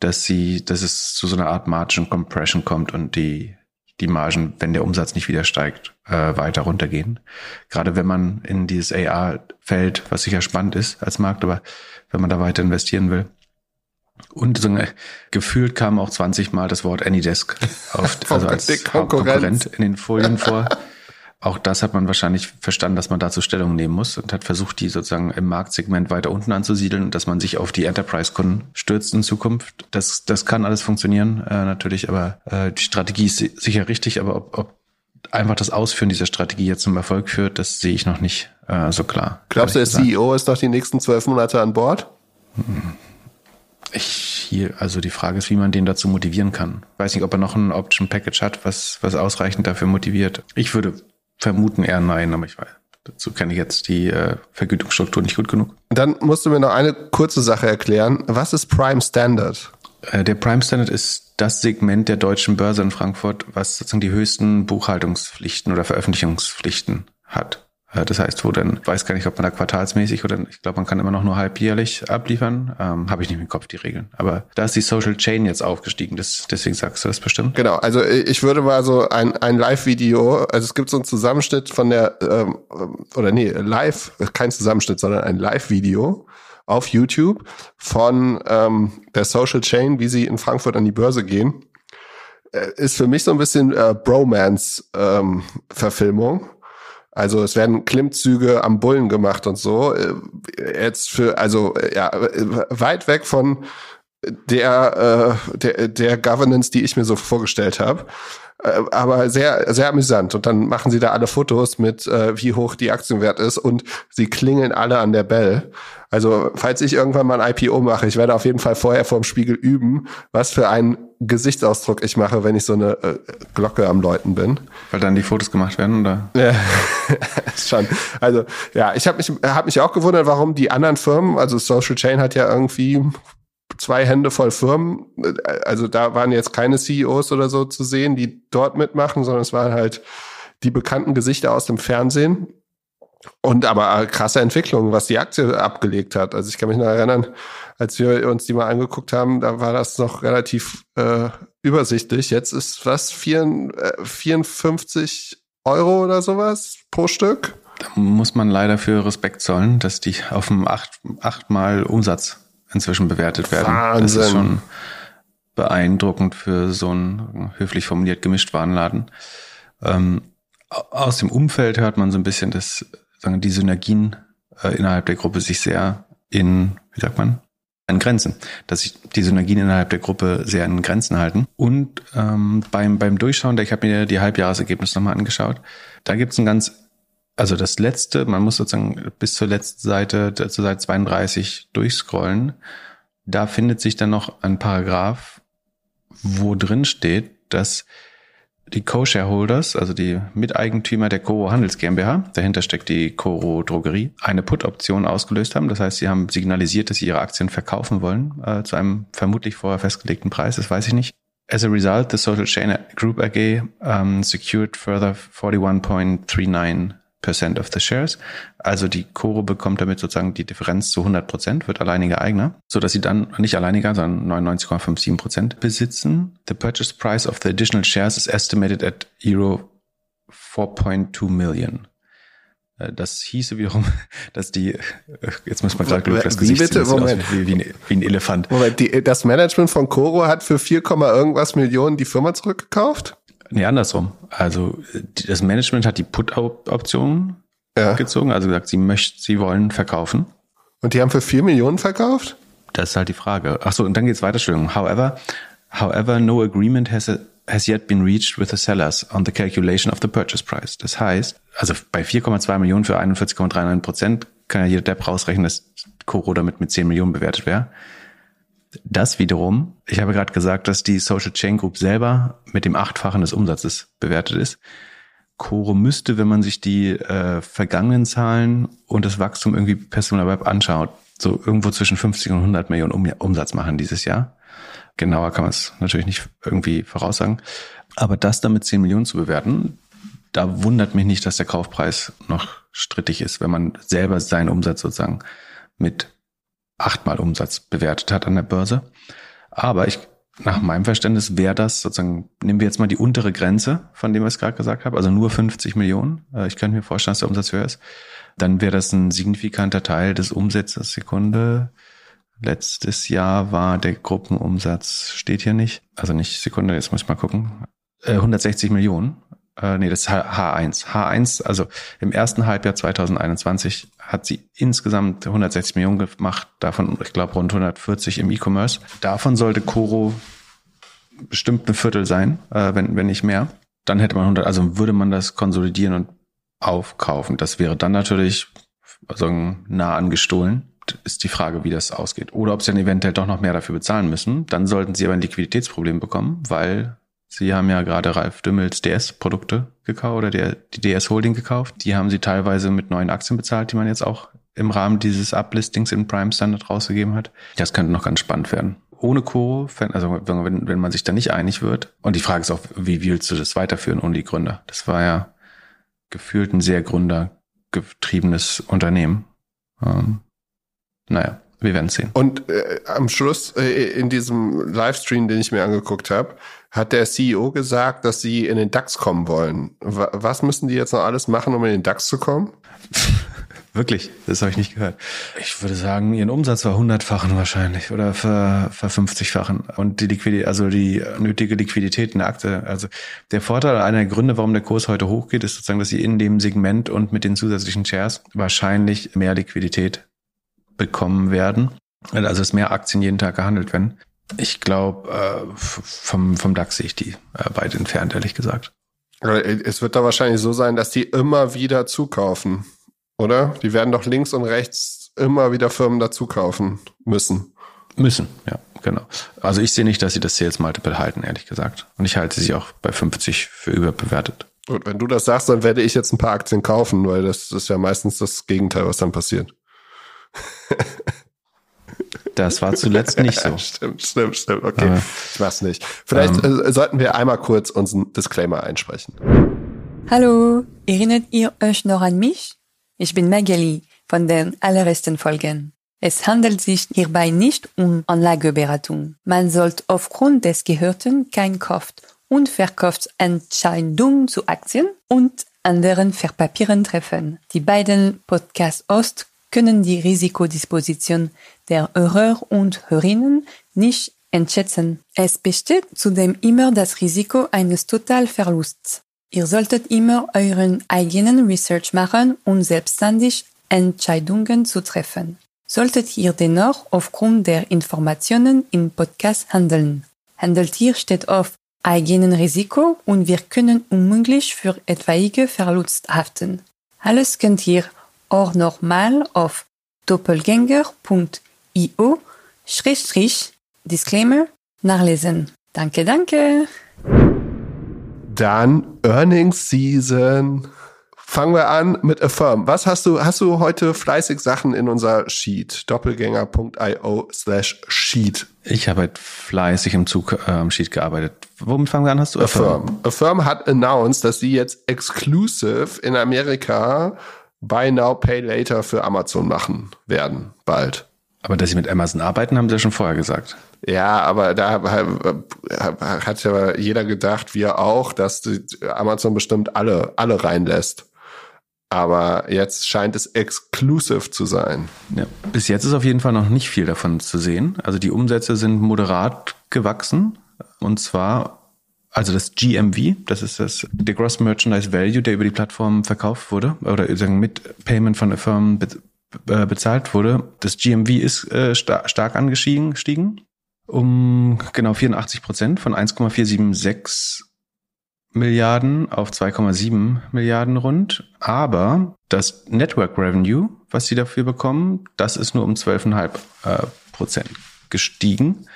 dass sie, dass es zu so einer Art Margin Compression kommt und die die Margen, wenn der Umsatz nicht wieder steigt, äh, weiter runtergehen. Gerade wenn man in dieses AR-Feld, was sicher spannend ist als Markt, aber wenn man da weiter investieren will. Und so, äh, gefühlt kam auch 20 Mal das Wort Anydesk auf, also als Konkurrent in den Folien vor. Auch das hat man wahrscheinlich verstanden, dass man dazu Stellung nehmen muss und hat versucht, die sozusagen im Marktsegment weiter unten anzusiedeln und dass man sich auf die Enterprise-Kunden stürzt in Zukunft. Das, das kann alles funktionieren, äh, natürlich, aber äh, die Strategie ist sicher richtig, aber ob, ob einfach das Ausführen dieser Strategie jetzt zum Erfolg führt, das sehe ich noch nicht äh, so klar. Glaubst du, der. CEO ist noch die nächsten zwölf Monate an Bord? Ich hier, also die Frage ist, wie man den dazu motivieren kann. Weiß nicht, ob er noch ein Option Package hat, was, was ausreichend dafür motiviert. Ich würde vermuten eher nein, aber ich weiß. Dazu kenne ich jetzt die äh, Vergütungsstruktur nicht gut genug. Dann musst du mir noch eine kurze Sache erklären. Was ist Prime Standard? Äh, der Prime Standard ist das Segment der deutschen Börse in Frankfurt, was sozusagen die höchsten Buchhaltungspflichten oder Veröffentlichungspflichten hat. Äh, das heißt, wo dann, weiß gar nicht, ob man da quartalsmäßig oder ich glaube, man kann immer noch nur halbjährlich abliefern. Ähm, Habe ich nicht im Kopf die Regeln. Aber da ist die Social Chain jetzt aufgestiegen. Das, deswegen sagst du das bestimmt. Genau, also ich würde mal so ein, ein Live-Video, also es gibt so einen Zusammenschnitt von der, ähm, oder nee, live, kein Zusammenschnitt, sondern ein Live-Video auf YouTube von ähm, der Social Chain, wie sie in Frankfurt an die Börse gehen. Äh, ist für mich so ein bisschen äh, Bromance-Verfilmung. Ähm, also es werden Klimmzüge am Bullen gemacht und so. Äh, jetzt für, also äh, ja, weit weg von der, äh, der, der Governance, die ich mir so vorgestellt habe. Äh, aber sehr, sehr amüsant. Und dann machen sie da alle Fotos mit, äh, wie hoch die Aktienwert ist und sie klingeln alle an der Bell. Also, falls ich irgendwann mal ein IPO mache, ich werde auf jeden Fall vorher vorm Spiegel üben, was für ein Gesichtsausdruck ich mache, wenn ich so eine äh, Glocke am Läuten bin. Weil dann die Fotos gemacht werden, oder? Ja, schon. Also ja, ich habe mich, hab mich auch gewundert, warum die anderen Firmen, also Social Chain hat ja irgendwie zwei Hände voll Firmen. Also da waren jetzt keine CEOs oder so zu sehen, die dort mitmachen, sondern es waren halt die bekannten Gesichter aus dem Fernsehen. Und aber krasse Entwicklung, was die Aktie abgelegt hat. Also ich kann mich noch erinnern, als wir uns die mal angeguckt haben, da war das noch relativ äh, übersichtlich. Jetzt ist was, 54 äh, Euro oder sowas pro Stück? Da muss man leider für Respekt zollen, dass die auf dem acht, achtmal Umsatz inzwischen bewertet werden. Wahnsinn. Das ist schon beeindruckend für so einen höflich formuliert gemischt Warenladen. Ähm, aus dem Umfeld hört man so ein bisschen, dass sagen, die Synergien äh, innerhalb der Gruppe sich sehr in, wie sagt man, an Grenzen, dass sich die Synergien innerhalb der Gruppe sehr an Grenzen halten. Und ähm, beim, beim Durchschauen, ich habe mir die Halbjahresergebnisse nochmal angeschaut, da gibt es ein ganz, also das letzte, man muss sozusagen bis zur letzten Seite, zur Seite 32 durchscrollen. Da findet sich dann noch ein Paragraph, wo drin steht, dass die Co-Shareholders, also die Miteigentümer der Coro Handels GmbH, dahinter steckt die Coro Drogerie, eine Put-Option ausgelöst haben. Das heißt, sie haben signalisiert, dass sie ihre Aktien verkaufen wollen äh, zu einem vermutlich vorher festgelegten Preis. Das weiß ich nicht. As a result, the Social Chain Group AG um, secured further 41.39 Percent of the shares. Also die Coro bekommt damit sozusagen die Differenz zu 100 Prozent, wird alleiniger Eigner, so dass sie dann nicht alleiniger, sondern 99,57 Prozent besitzen. The purchase price of the additional shares is estimated at Euro 4.2 million. Äh, das hieße wiederum, dass die, äh, jetzt muss man gerade das Gesicht bitte? Moment. Wie, wie, ein, wie ein Elefant. Moment, die, das Management von Coro hat für 4, irgendwas Millionen die Firma zurückgekauft? Nee, andersrum. Also das Management hat die Put-Option ja. gezogen, also gesagt, sie möchten, sie wollen verkaufen. Und die haben für vier Millionen verkauft? Das ist halt die Frage. Ach so, und dann geht's weiter, Entschuldigung. However, however, no agreement has, a, has yet been reached with the sellers on the calculation of the purchase price. Das heißt, also bei 4,2 Millionen für 41,39 Prozent kann ja jeder Depp rausrechnen, dass Coro damit mit 10 Millionen bewertet wäre. Das wiederum, ich habe gerade gesagt, dass die Social Chain Group selber mit dem Achtfachen des Umsatzes bewertet ist. Coro müsste, wenn man sich die äh, vergangenen Zahlen und das Wachstum irgendwie Personal Web anschaut, so irgendwo zwischen 50 und 100 Millionen um Umsatz machen dieses Jahr. Genauer kann man es natürlich nicht irgendwie voraussagen. Aber das damit 10 Millionen zu bewerten, da wundert mich nicht, dass der Kaufpreis noch strittig ist, wenn man selber seinen Umsatz sozusagen mit achtmal Umsatz bewertet hat an der Börse. Aber ich, nach meinem Verständnis wäre das sozusagen, nehmen wir jetzt mal die untere Grenze, von dem ich gerade gesagt habe, also nur 50 Millionen. Äh, ich könnte mir vorstellen, dass der Umsatz höher ist. Dann wäre das ein signifikanter Teil des Umsatzes. Sekunde. Letztes Jahr war der Gruppenumsatz, steht hier nicht. Also nicht Sekunde, jetzt muss ich mal gucken. 160 äh, Millionen äh, nee, das ist H1. H1, also im ersten Halbjahr 2021 hat sie insgesamt 160 Millionen gemacht, davon, ich glaube, rund 140 im E-Commerce. Davon sollte Coro bestimmt ein Viertel sein, äh, wenn, wenn nicht mehr. Dann hätte man 100, also würde man das konsolidieren und aufkaufen. Das wäre dann natürlich also nah angestohlen. Ist die Frage, wie das ausgeht. Oder ob sie dann eventuell doch noch mehr dafür bezahlen müssen. Dann sollten sie aber ein Liquiditätsproblem bekommen, weil Sie haben ja gerade Ralf Dümmels DS-Produkte gekauft oder der, die DS Holding gekauft. Die haben sie teilweise mit neuen Aktien bezahlt, die man jetzt auch im Rahmen dieses Uplistings in Prime Standard rausgegeben hat. Das könnte noch ganz spannend werden. Ohne Coro, also wenn, wenn man sich da nicht einig wird. Und die Frage ist auch, wie willst du das weiterführen ohne die Gründer? Das war ja gefühlt ein sehr gründergetriebenes Unternehmen. Ähm, naja, wir werden sehen. Und äh, am Schluss äh, in diesem Livestream, den ich mir angeguckt habe, hat der CEO gesagt, dass sie in den DAX kommen wollen. Was müssen die jetzt noch alles machen, um in den DAX zu kommen? Wirklich, das habe ich nicht gehört. Ich würde sagen, ihren Umsatz war hundertfachen wahrscheinlich oder ver, ver 50-fachen. Und die Liquidität, also die nötige Liquidität in der Akte. Also der Vorteil, einer der Gründe, warum der Kurs heute hochgeht, ist sozusagen, dass sie in dem Segment und mit den zusätzlichen Shares wahrscheinlich mehr Liquidität bekommen werden. Also dass mehr Aktien jeden Tag gehandelt werden. Ich glaube, äh, vom, vom DAX sehe ich die äh, weit entfernt, ehrlich gesagt. Es wird da wahrscheinlich so sein, dass die immer wieder zukaufen, oder? Die werden doch links und rechts immer wieder Firmen dazu kaufen müssen. Müssen, ja, genau. Also ich sehe nicht, dass sie das Sales Multiple halten, ehrlich gesagt. Und ich halte sie auch bei 50 für überbewertet. Und wenn du das sagst, dann werde ich jetzt ein paar Aktien kaufen, weil das ist ja meistens das Gegenteil, was dann passiert. Das war zuletzt nicht so. stimmt, stimmt, stimmt. Okay, Aber, ich mach's nicht. Vielleicht ähm, äh, sollten wir einmal kurz unseren Disclaimer einsprechen. Hallo, erinnert ihr euch noch an mich? Ich bin Magali von den allerersten Folgen. Es handelt sich hierbei nicht um Anlageberatung. Man sollte aufgrund des Gehörten kein Kauft- und Verkaufsentscheidungen zu Aktien und anderen Verpapieren treffen. Die beiden Podcast-Hosts können die Risikodisposition der Hörer und Hörerinnen nicht einschätzen. Es besteht zudem immer das Risiko eines Totalverlusts. Ihr solltet immer euren eigenen Research machen und selbstständig Entscheidungen zu treffen. Solltet ihr dennoch aufgrund der Informationen im Podcast handeln. Handelt ihr steht auf eigenen Risiko und wir können unmöglich für etwaige Verlust haften. Alles könnt ihr auch nochmal auf doppelgänger.io Disclaimer nachlesen. Danke, danke. Dann Earnings Season. Fangen wir an mit Affirm. Was hast du, hast du heute fleißig Sachen in unser Sheet? Doppelgänger.io slash Sheet. Ich habe halt fleißig im Zug äh, am Sheet gearbeitet. Womit fangen wir an? Hast du Affirm? Affirm, Affirm hat announced, dass sie jetzt exclusive in Amerika Buy Now, Pay Later für Amazon machen werden, bald. Aber dass sie mit Amazon arbeiten, haben sie ja schon vorher gesagt. Ja, aber da hat ja jeder gedacht, wir auch, dass Amazon bestimmt alle, alle reinlässt. Aber jetzt scheint es exclusive zu sein. Ja, bis jetzt ist auf jeden Fall noch nicht viel davon zu sehen. Also die Umsätze sind moderat gewachsen. Und zwar, also das GMV, das ist das, der Gross Merchandise Value, der über die Plattform verkauft wurde, oder sagen mit Payment von der Firma äh, bezahlt wurde. Das GMV ist äh, star stark angestiegen, um genau 84 Prozent von 1,476 Milliarden auf 2,7 Milliarden rund. Aber das Network Revenue, was sie dafür bekommen, das ist nur um 12,5 äh, Prozent gestiegen.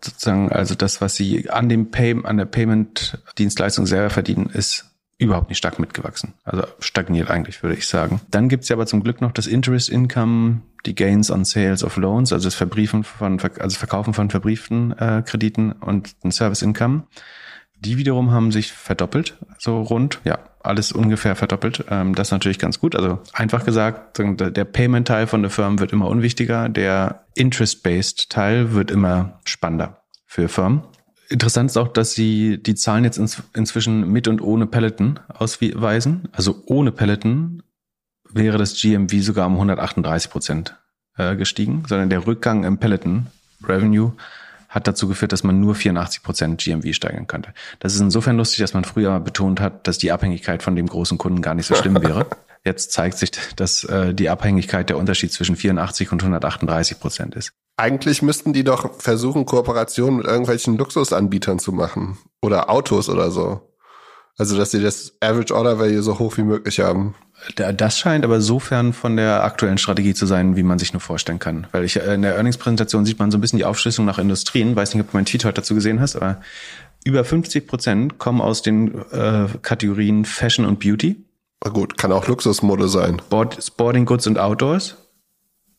Sozusagen, also das, was sie an dem Pay, an der Payment-Dienstleistung selber verdienen, ist überhaupt nicht stark mitgewachsen. Also stagniert eigentlich, würde ich sagen. Dann gibt's ja aber zum Glück noch das Interest Income, die Gains on Sales of Loans, also das Verbriefen von, also Verkaufen von verbrieften äh, Krediten und ein Service Income. Die wiederum haben sich verdoppelt, so rund, ja, alles ungefähr verdoppelt. Ähm, das ist natürlich ganz gut. Also einfach gesagt, der Payment-Teil von der Firma wird immer unwichtiger, der Interest-Based Teil wird immer spannender für Firmen. Interessant ist auch, dass sie die Zahlen jetzt ins, inzwischen mit und ohne Peloton ausweisen. Also ohne Peloton wäre das GMV sogar um 138 Prozent äh, gestiegen, sondern der Rückgang im Peloton Revenue hat dazu geführt, dass man nur 84 Prozent GMV steigern könnte. Das ist insofern lustig, dass man früher betont hat, dass die Abhängigkeit von dem großen Kunden gar nicht so schlimm wäre. Jetzt zeigt sich, dass äh, die Abhängigkeit der Unterschied zwischen 84 und 138 Prozent ist. Eigentlich müssten die doch versuchen, Kooperationen mit irgendwelchen Luxusanbietern zu machen. Oder Autos oder so. Also, dass sie das Average Order Value so hoch wie möglich haben. Das scheint aber sofern von der aktuellen Strategie zu sein, wie man sich nur vorstellen kann. Weil ich äh, in der Earnings-Präsentation sieht man so ein bisschen die Aufschlüsselung nach Industrien. Weiß nicht, ob du meinen Tweet heute dazu gesehen hast, aber über 50 Prozent kommen aus den äh, Kategorien Fashion und Beauty. Na gut, kann auch Luxusmode sein. Sport, Sporting Goods und Outdoors.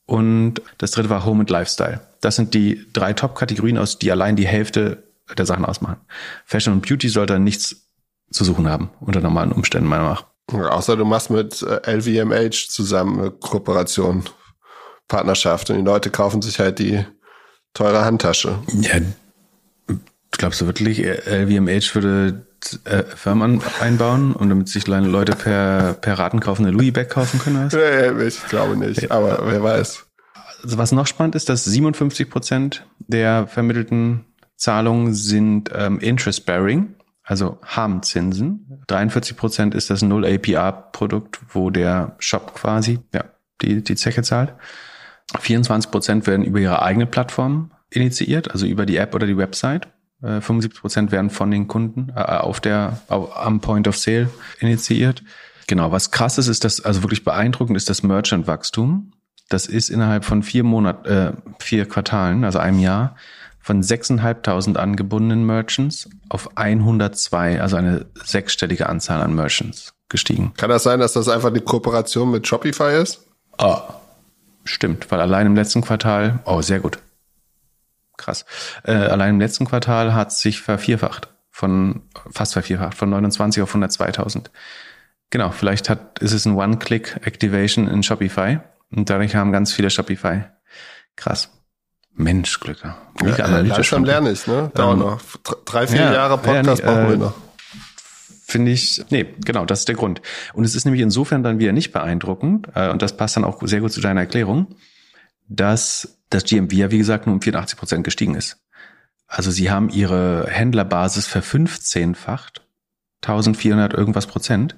Und das dritte war Home and Lifestyle. Das sind die drei Top-Kategorien, aus die allein die Hälfte der Sachen ausmachen. Fashion und Beauty sollte nichts zu suchen haben, unter normalen Umständen meiner Meinung nach. Außer du machst mit LVMH äh, zusammen eine Kooperation, Partnerschaft und die Leute kaufen sich halt die teure Handtasche. Ja, glaubst du wirklich, LVMH würde äh, Firmen einbauen und damit sich Leute per, per Ratenkauf eine Louis Bag kaufen können? Nee, ich glaube nicht, aber wer weiß. Also was noch spannend ist, dass 57 Prozent der vermittelten Zahlungen sind ähm, Interest-Bearing, also haben Zinsen. 43 Prozent ist das Null-APR-Produkt, wo der Shop quasi ja, die, die Zeche zahlt. 24 Prozent werden über ihre eigene Plattform initiiert, also über die App oder die Website. 75 äh, Prozent werden von den Kunden äh, auf der auf, am Point of Sale initiiert. Genau, was krass ist, ist das, also wirklich beeindruckend ist das Merchant-Wachstum. Das ist innerhalb von vier Monaten, äh, vier Quartalen, also einem Jahr, von 6.500 angebundenen Merchants auf 102, also eine sechsstellige Anzahl an Merchants gestiegen. Kann das sein, dass das einfach die Kooperation mit Shopify ist? Oh, stimmt, weil allein im letzten Quartal, oh, sehr gut. Krass. Äh, allein im letzten Quartal hat sich vervierfacht von fast vervierfacht von 29 auf 102.000. Genau, vielleicht hat ist es ein One-Click-Activation in Shopify und dadurch haben ganz viele Shopify. Krass. Mensch, Glücker. Ja, analytisch. Langsam lerne ich, ne? Dauert ähm, noch. Drei, vier ja, Jahre Podcast ja, nee, brauchen wir äh, noch. Finde ich, nee, genau, das ist der Grund. Und es ist nämlich insofern dann wieder nicht beeindruckend, äh, und das passt dann auch sehr gut zu deiner Erklärung, dass das GMV ja, wie gesagt, nur um 84 Prozent gestiegen ist. Also sie haben ihre Händlerbasis verfünfzehnfacht, 1400 irgendwas Prozent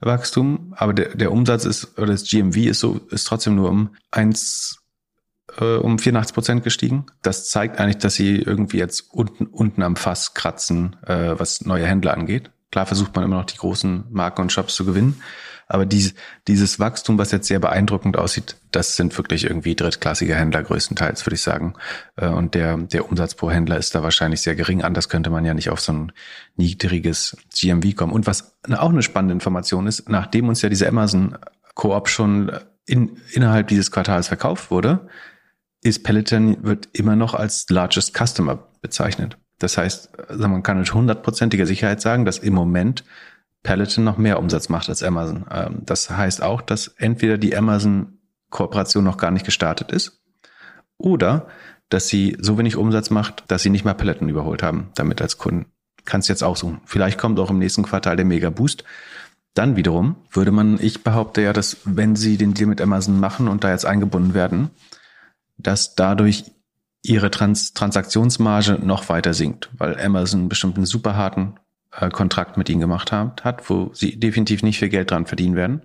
Wachstum, aber der, der Umsatz ist, oder das GMV ist so, ist trotzdem nur um eins äh, um 84 Prozent gestiegen. Das zeigt eigentlich, dass sie irgendwie jetzt unten, unten am Fass kratzen, äh, was neue Händler angeht. Klar versucht man immer noch die großen Marken und Shops zu gewinnen, aber dies, dieses Wachstum, was jetzt sehr beeindruckend aussieht, das sind wirklich irgendwie drittklassige Händler größtenteils, würde ich sagen. Äh, und der, der Umsatz pro Händler ist da wahrscheinlich sehr gering. Anders könnte man ja nicht auf so ein niedriges GMV kommen. Und was auch eine spannende Information ist, nachdem uns ja diese Amazon Coop schon in, innerhalb dieses Quartals verkauft wurde, ist Peloton wird immer noch als largest customer bezeichnet. Das heißt, also man kann mit hundertprozentiger Sicherheit sagen, dass im Moment Peloton noch mehr Umsatz macht als Amazon. Ähm, das heißt auch, dass entweder die Amazon-Kooperation noch gar nicht gestartet ist oder dass sie so wenig Umsatz macht, dass sie nicht mal Peloton überholt haben, damit als Kunden. Kannst jetzt auch suchen. Vielleicht kommt auch im nächsten Quartal der Mega Boost. Dann wiederum würde man, ich behaupte ja, dass wenn sie den Deal mit Amazon machen und da jetzt eingebunden werden, dass dadurch ihre Trans Transaktionsmarge noch weiter sinkt, weil Amazon bestimmt einen super harten äh, Kontrakt mit ihnen gemacht hat, hat, wo sie definitiv nicht viel Geld dran verdienen werden.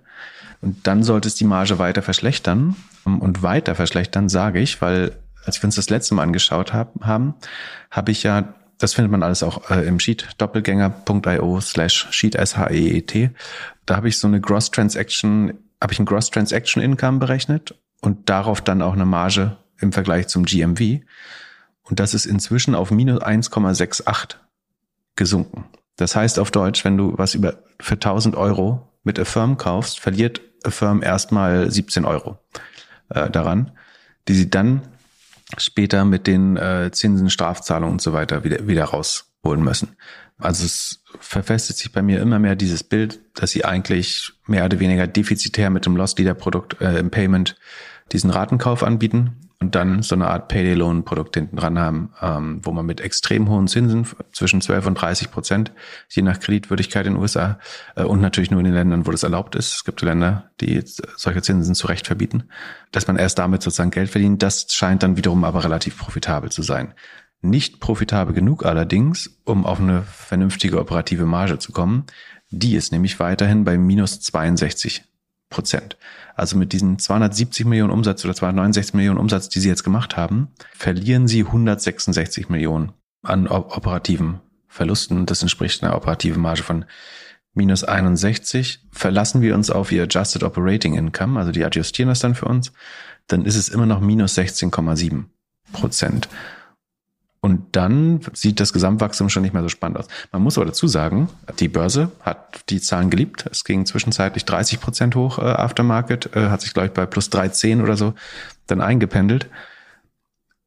Und dann sollte es die Marge weiter verschlechtern. Und weiter verschlechtern sage ich, weil als wir uns das letzte Mal angeschaut haben, haben, habe ich ja, das findet man alles auch äh, im Sheet, doppelgänger.io slash sheet S-H-E-E-T. Da habe ich so eine Gross Transaction, habe ich ein Gross Transaction Income berechnet und darauf dann auch eine Marge im Vergleich zum GMV. Und das ist inzwischen auf minus 1,68 gesunken. Das heißt auf Deutsch, wenn du was über für 1000 Euro mit Affirm kaufst, verliert Affirm erstmal 17 Euro äh, daran, die sie dann später mit den äh, Zinsen, Strafzahlungen und so weiter wieder, wieder rausholen müssen. Also es verfestigt sich bei mir immer mehr dieses Bild, dass sie eigentlich mehr oder weniger defizitär mit dem Loss Leader Produkt äh, im Payment diesen Ratenkauf anbieten und dann so eine Art Payday-Loan-Produkt hinten dran haben, ähm, wo man mit extrem hohen Zinsen zwischen 12 und 30 Prozent, je nach Kreditwürdigkeit in den USA äh, und natürlich nur in den Ländern, wo das erlaubt ist. Es gibt Länder, die solche Zinsen zu Recht verbieten, dass man erst damit sozusagen Geld verdient. Das scheint dann wiederum aber relativ profitabel zu sein. Nicht profitabel genug allerdings, um auf eine vernünftige operative Marge zu kommen. Die ist nämlich weiterhin bei minus 62 Prozent. Also mit diesen 270 Millionen Umsatz oder 269 Millionen Umsatz, die sie jetzt gemacht haben, verlieren sie 166 Millionen an operativen Verlusten. Das entspricht einer operativen Marge von minus 61. Verlassen wir uns auf ihr Adjusted Operating Income, also die adjustieren das dann für uns, dann ist es immer noch minus 16,7 Prozent. Und dann sieht das Gesamtwachstum schon nicht mehr so spannend aus. Man muss aber dazu sagen, die Börse hat die Zahlen geliebt. Es ging zwischenzeitlich 30 Prozent hoch äh, Aftermarket, äh, hat sich, glaube ich, bei plus 13 oder so dann eingependelt.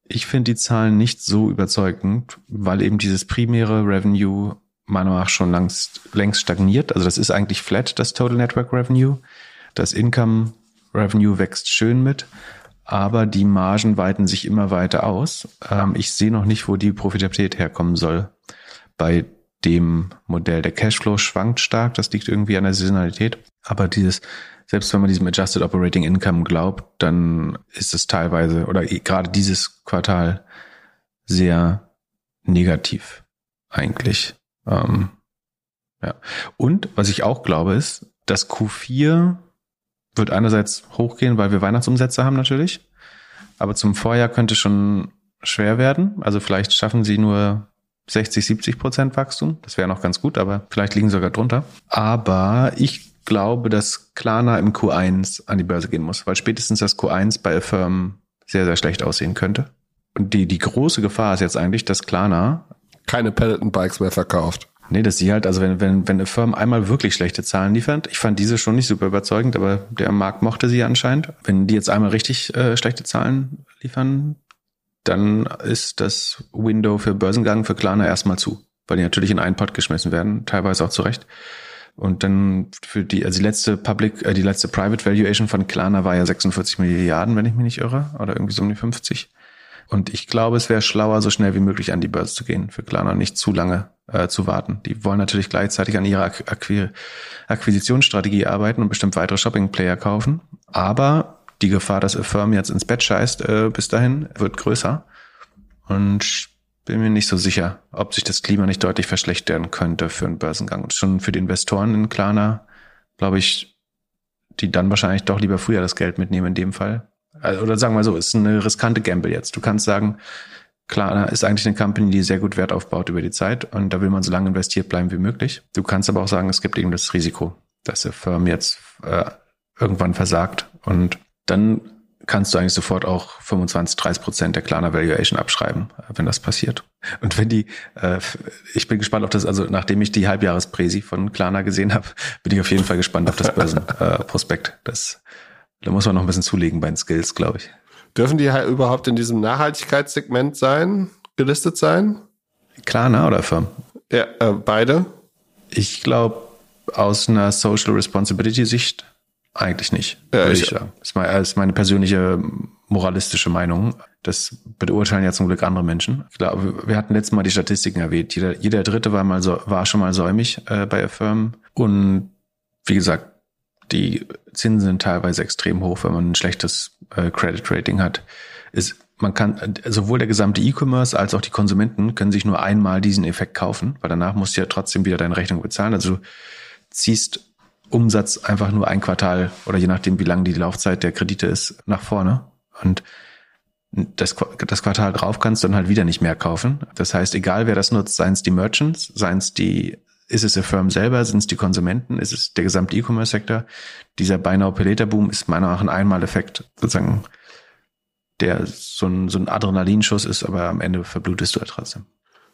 Ich finde die Zahlen nicht so überzeugend, weil eben dieses primäre Revenue meiner Meinung nach schon längst, längst stagniert. Also das ist eigentlich flat, das Total Network Revenue. Das Income Revenue wächst schön mit aber die Margen weiten sich immer weiter aus. Ähm, ich sehe noch nicht, wo die Profitabilität herkommen soll. Bei dem Modell der Cashflow schwankt stark, das liegt irgendwie an der Saisonalität. Aber dieses, selbst wenn man diesem Adjusted Operating Income glaubt, dann ist es teilweise oder gerade dieses Quartal sehr negativ eigentlich. Ähm, ja. Und was ich auch glaube ist, dass Q4 wird einerseits hochgehen, weil wir Weihnachtsumsätze haben natürlich. Aber zum Vorjahr könnte schon schwer werden. Also vielleicht schaffen sie nur 60, 70 Prozent Wachstum. Das wäre noch ganz gut, aber vielleicht liegen sogar drunter. Aber ich glaube, dass Klarna im Q1 an die Börse gehen muss, weil spätestens das Q1 bei Affirm sehr, sehr schlecht aussehen könnte. Und die, die große Gefahr ist jetzt eigentlich, dass Klarna keine Peloton-Bikes mehr verkauft. Nee, dass sie halt, also wenn, wenn, wenn eine Firma einmal wirklich schlechte Zahlen liefert, ich fand diese schon nicht super überzeugend, aber der Markt mochte sie anscheinend. Wenn die jetzt einmal richtig äh, schlechte Zahlen liefern, dann ist das Window für Börsengang für Klarna erstmal zu, weil die natürlich in einen Pot geschmissen werden, teilweise auch zurecht. Und dann für die, also die letzte Public, äh, die letzte Private Valuation von Klarna war ja 46 Milliarden, wenn ich mich nicht irre, oder irgendwie so um die 50. Und ich glaube, es wäre schlauer, so schnell wie möglich an die Börse zu gehen, für Klarna nicht zu lange äh, zu warten. Die wollen natürlich gleichzeitig an ihrer Akquir Akquisitionsstrategie arbeiten und bestimmt weitere Shopping-Player kaufen. Aber die Gefahr, dass Affirm jetzt ins Bett scheißt, äh, bis dahin wird größer. Und bin mir nicht so sicher, ob sich das Klima nicht deutlich verschlechtern könnte für einen Börsengang. Und schon für die Investoren in Klarna, glaube ich, die dann wahrscheinlich doch lieber früher das Geld mitnehmen in dem Fall, also, oder sagen wir so, ist eine riskante Gamble jetzt. Du kannst sagen, klar, ist eigentlich eine Company, die sehr gut Wert aufbaut über die Zeit und da will man so lange investiert bleiben wie möglich. Du kannst aber auch sagen, es gibt eben das Risiko, dass der Firm jetzt äh, irgendwann versagt und dann kannst du eigentlich sofort auch 25, 30 Prozent der Klarna Valuation abschreiben, wenn das passiert. Und wenn die, äh, ich bin gespannt auf das, also nachdem ich die Halbjahrespräsi von Klarna gesehen habe, bin ich auf jeden Fall gespannt auf das Börsenprospekt. Äh, das da muss man noch ein bisschen zulegen bei den Skills, glaube ich. Dürfen die halt überhaupt in diesem Nachhaltigkeitssegment sein, gelistet sein? Klar, ne? Oder Firm? Ja, äh, beide. Ich glaube, aus einer Social Responsibility Sicht eigentlich nicht. Ja, ich, ich sagen. Das ist meine, das ist meine persönliche moralistische Meinung. Das beurteilen ja zum Glück andere Menschen. Ich glaube, wir hatten letztes Mal die Statistiken erwähnt. Jeder, jeder Dritte war mal so, war schon mal säumig äh, bei Affirm. Und wie gesagt, die Zinsen sind teilweise extrem hoch, wenn man ein schlechtes äh, Credit Rating hat. Ist, man kann, sowohl der gesamte E-Commerce als auch die Konsumenten können sich nur einmal diesen Effekt kaufen, weil danach musst du ja trotzdem wieder deine Rechnung bezahlen. Also du ziehst Umsatz einfach nur ein Quartal oder je nachdem, wie lang die Laufzeit der Kredite ist, nach vorne. Und das, das Quartal drauf kannst du dann halt wieder nicht mehr kaufen. Das heißt, egal wer das nutzt, seien es die Merchants, seien es die ist es der Firm selber? Sind es die Konsumenten? Ist es der gesamte E-Commerce-Sektor? Dieser Buy Now Boom ist meiner Meinung nach ein Einmaleffekt, sozusagen, der so ein, so ein Adrenalinschuss ist, aber am Ende verblutest du halt trotzdem.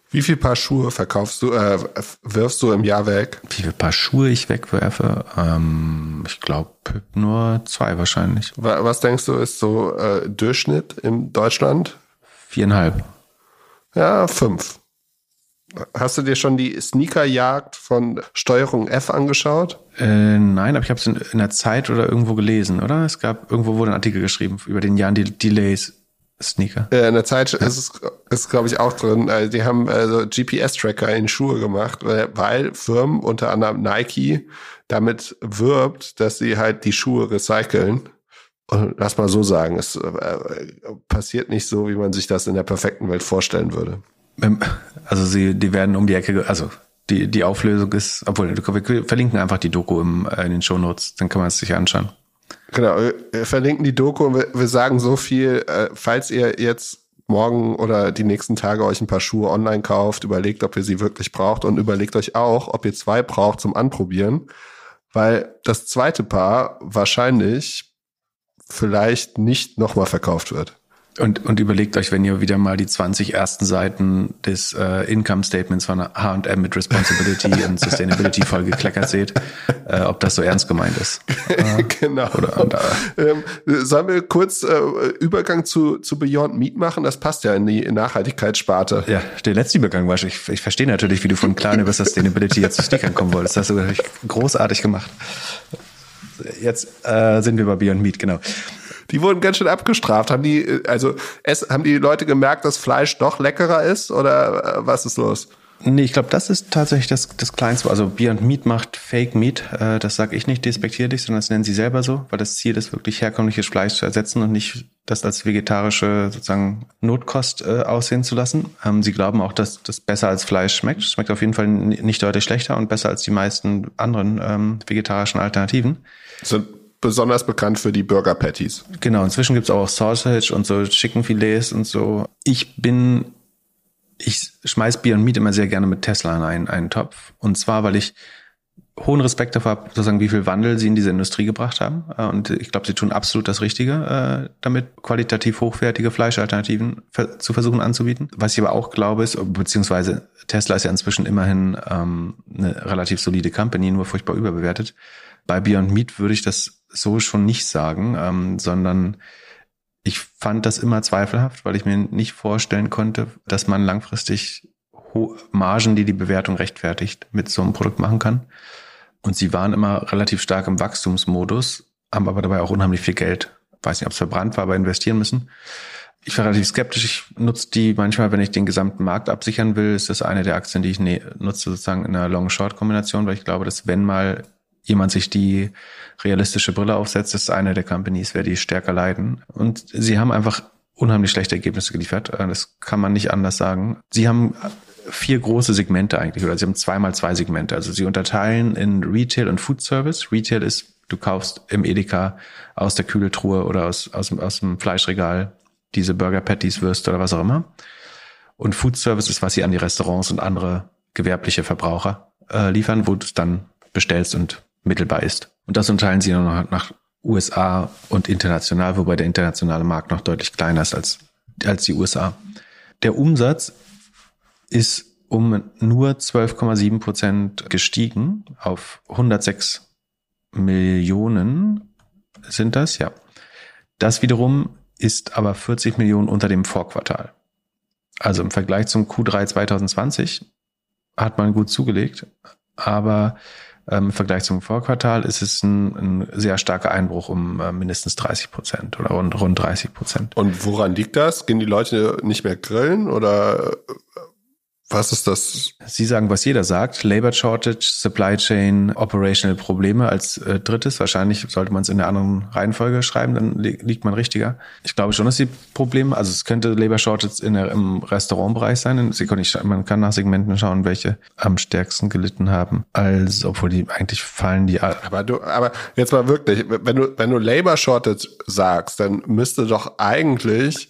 Wie viel Paar Schuhe verkaufst du, äh, wirfst du im Jahr weg? Wie viel Paar Schuhe ich wegwerfe? Ähm, ich glaube nur zwei wahrscheinlich. Was denkst du, ist so äh, Durchschnitt in Deutschland? Viereinhalb. Ja, fünf. Hast du dir schon die Sneakerjagd von Steuerung F angeschaut? Äh, nein, aber ich habe es in, in, der Zeit oder irgendwo gelesen, oder? Es gab irgendwo wurde ein Artikel geschrieben über den Jan Delays Sneaker. Äh, in der Zeit ja. ist es, ist glaube ich auch drin. Also die haben also GPS-Tracker in Schuhe gemacht, weil Firmen, unter anderem Nike, damit wirbt, dass sie halt die Schuhe recyceln. Und lass mal so sagen, es äh, passiert nicht so, wie man sich das in der perfekten Welt vorstellen würde. Also sie, die werden um die Ecke, also die, die Auflösung ist, obwohl wir verlinken einfach die Doku im, äh, in den Show Notes, dann kann man es sich anschauen. Genau, wir verlinken die Doku und wir, wir sagen so viel, äh, falls ihr jetzt morgen oder die nächsten Tage euch ein paar Schuhe online kauft, überlegt, ob ihr sie wirklich braucht und überlegt euch auch, ob ihr zwei braucht zum Anprobieren, weil das zweite Paar wahrscheinlich vielleicht nicht nochmal verkauft wird. Und, und überlegt euch, wenn ihr wieder mal die 20 ersten Seiten des äh, Income Statements von H&M mit Responsibility und Sustainability voll gekleckert seht, äh, ob das so ernst gemeint ist. Äh, genau. Oder, und, äh, ähm, sollen wir kurz äh, Übergang zu, zu Beyond Meat machen? Das passt ja in die Nachhaltigkeitssparte. Ja, der letzte Übergang war ich, ich verstehe natürlich, wie du von klein über Sustainability jetzt zu Stickern kommen wolltest. Das hast du großartig gemacht. Jetzt äh, sind wir bei Beyond Meat, genau die wurden ganz schön abgestraft. Haben die, also es, haben die Leute gemerkt, dass Fleisch doch leckerer ist oder äh, was ist los? Nee, ich glaube, das ist tatsächlich das, das Kleinste. Also Beyond Meat macht Fake Meat. Äh, das sage ich nicht despektierlich, sondern das nennen sie selber so, weil das Ziel ist, wirklich herkömmliches Fleisch zu ersetzen und nicht das als vegetarische sozusagen Notkost äh, aussehen zu lassen. Ähm, sie glauben auch, dass das besser als Fleisch schmeckt. Schmeckt auf jeden Fall nicht deutlich schlechter und besser als die meisten anderen ähm, vegetarischen Alternativen. Sind besonders bekannt für die Burger Patties. Genau, inzwischen gibt's auch Sausage und so Chickenfilets und so. Ich bin, ich schmeiß Bier und Meat immer sehr gerne mit Tesla in einen, einen Topf. Und zwar, weil ich hohen Respekt davor habe, sozusagen, wie viel Wandel sie in diese Industrie gebracht haben. Äh, und ich glaube, sie tun absolut das Richtige, äh, damit qualitativ hochwertige Fleischalternativen zu versuchen anzubieten. Was ich aber auch glaube ist, beziehungsweise Tesla ist ja inzwischen immerhin ähm, eine relativ solide Company, nur furchtbar überbewertet. Bei Beyond Meat würde ich das so schon nicht sagen, ähm, sondern ich fand das immer zweifelhaft, weil ich mir nicht vorstellen konnte, dass man langfristig Margen, die die Bewertung rechtfertigt, mit so einem Produkt machen kann. Und sie waren immer relativ stark im Wachstumsmodus, haben aber dabei auch unheimlich viel Geld, weiß nicht, ob es verbrannt war, aber investieren müssen. Ich war relativ skeptisch. Ich nutze die manchmal, wenn ich den gesamten Markt absichern will, ist das eine der Aktien, die ich ne nutze, sozusagen in einer Long-Short-Kombination, weil ich glaube, dass wenn mal jemand sich die realistische Brille aufsetzt, ist eine der Companies, wer die stärker leiden. Und sie haben einfach unheimlich schlechte Ergebnisse geliefert. Das kann man nicht anders sagen. Sie haben vier große Segmente eigentlich, oder sie haben zweimal zwei Segmente. Also sie unterteilen in Retail und Food Service. Retail ist, du kaufst im Edeka aus der Kühltruhe oder aus, aus, aus dem Fleischregal diese Burger Patties, Würste oder was auch immer. Und Food Service ist, was sie an die Restaurants und andere gewerbliche Verbraucher äh, liefern, wo du es dann bestellst und mittelbar ist. Und das unterteilen sie noch nach USA und international, wobei der internationale Markt noch deutlich kleiner ist als, als die USA. Der Umsatz ist um nur 12,7 Prozent gestiegen auf 106 Millionen sind das, ja. Das wiederum ist aber 40 Millionen unter dem Vorquartal. Also im Vergleich zum Q3 2020 hat man gut zugelegt, aber Im Vergleich zum Vorquartal ist es ein, ein sehr starker Einbruch um äh, mindestens 30 Prozent oder rund, rund 30 Prozent. Und woran liegt das? Gehen die Leute nicht mehr grillen oder was ist das? Sie sagen, was jeder sagt. Labor Shortage, Supply Chain, Operational Probleme als äh, drittes. Wahrscheinlich sollte man es in der anderen Reihenfolge schreiben, dann li liegt man richtiger. Ich glaube schon, dass die Probleme, also es könnte Labor Shortage in der, im Restaurantbereich sein. Sie können nicht, man kann nach Segmenten schauen, welche am stärksten gelitten haben. Also, obwohl die eigentlich fallen die. Aber du, aber jetzt mal wirklich, wenn du, wenn du Labor Shortage sagst, dann müsste doch eigentlich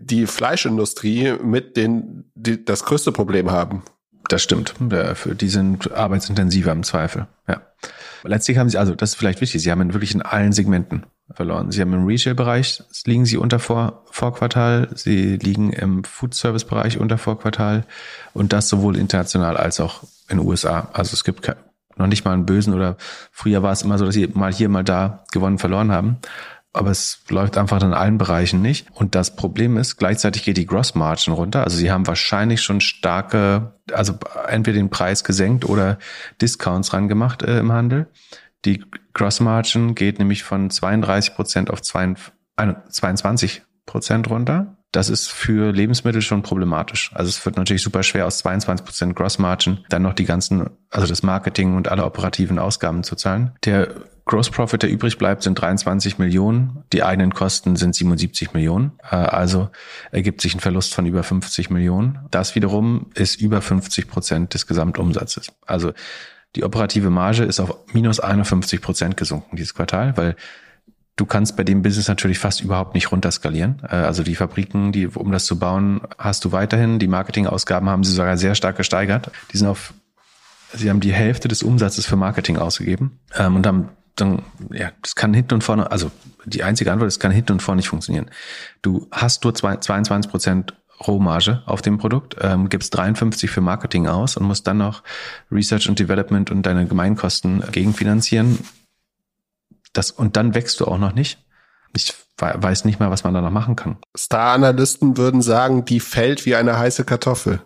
die Fleischindustrie mit den die das größte Problem haben. Das stimmt. Die sind arbeitsintensiver im Zweifel. Ja. Letztlich haben sie, also das ist vielleicht wichtig, sie haben wirklich in allen Segmenten verloren. Sie haben im Retail-Bereich liegen sie unter Vor Vorquartal, sie liegen im Food-Service-Bereich unter Vorquartal und das sowohl international als auch in den USA. Also es gibt noch nicht mal einen bösen oder früher war es immer so, dass sie mal hier, mal da gewonnen, verloren haben aber es läuft einfach in allen Bereichen nicht. Und das Problem ist, gleichzeitig geht die Gross Margin runter. Also sie haben wahrscheinlich schon starke, also entweder den Preis gesenkt oder Discounts rangemacht äh, im Handel. Die Gross Margin geht nämlich von 32 Prozent auf 22 Prozent runter. Das ist für Lebensmittel schon problematisch. Also es wird natürlich super schwer aus 22 Prozent Gross Margin dann noch die ganzen, also das Marketing und alle operativen Ausgaben zu zahlen. Der Gross Profit, der übrig bleibt, sind 23 Millionen. Die eigenen Kosten sind 77 Millionen. Äh, also ergibt sich ein Verlust von über 50 Millionen. Das wiederum ist über 50 Prozent des Gesamtumsatzes. Also die operative Marge ist auf minus 51 Prozent gesunken dieses Quartal, weil du kannst bei dem Business natürlich fast überhaupt nicht runterskalieren. Äh, also die Fabriken, die, um das zu bauen, hast du weiterhin. Die Marketingausgaben haben sie sogar sehr stark gesteigert. Die sind auf, sie haben die Hälfte des Umsatzes für Marketing ausgegeben ähm, und haben dann, ja, das kann hinten und vorne, also die einzige Antwort, es kann hinten und vorne nicht funktionieren. Du hast nur 22 Prozent Rohmarge auf dem Produkt, ähm, gibst 53 für Marketing aus und musst dann noch Research und Development und deine Gemeinkosten gegenfinanzieren. Das, und dann wächst du auch noch nicht. Ich weiß nicht mal, was man da noch machen kann. Star-Analysten würden sagen, die fällt wie eine heiße Kartoffel.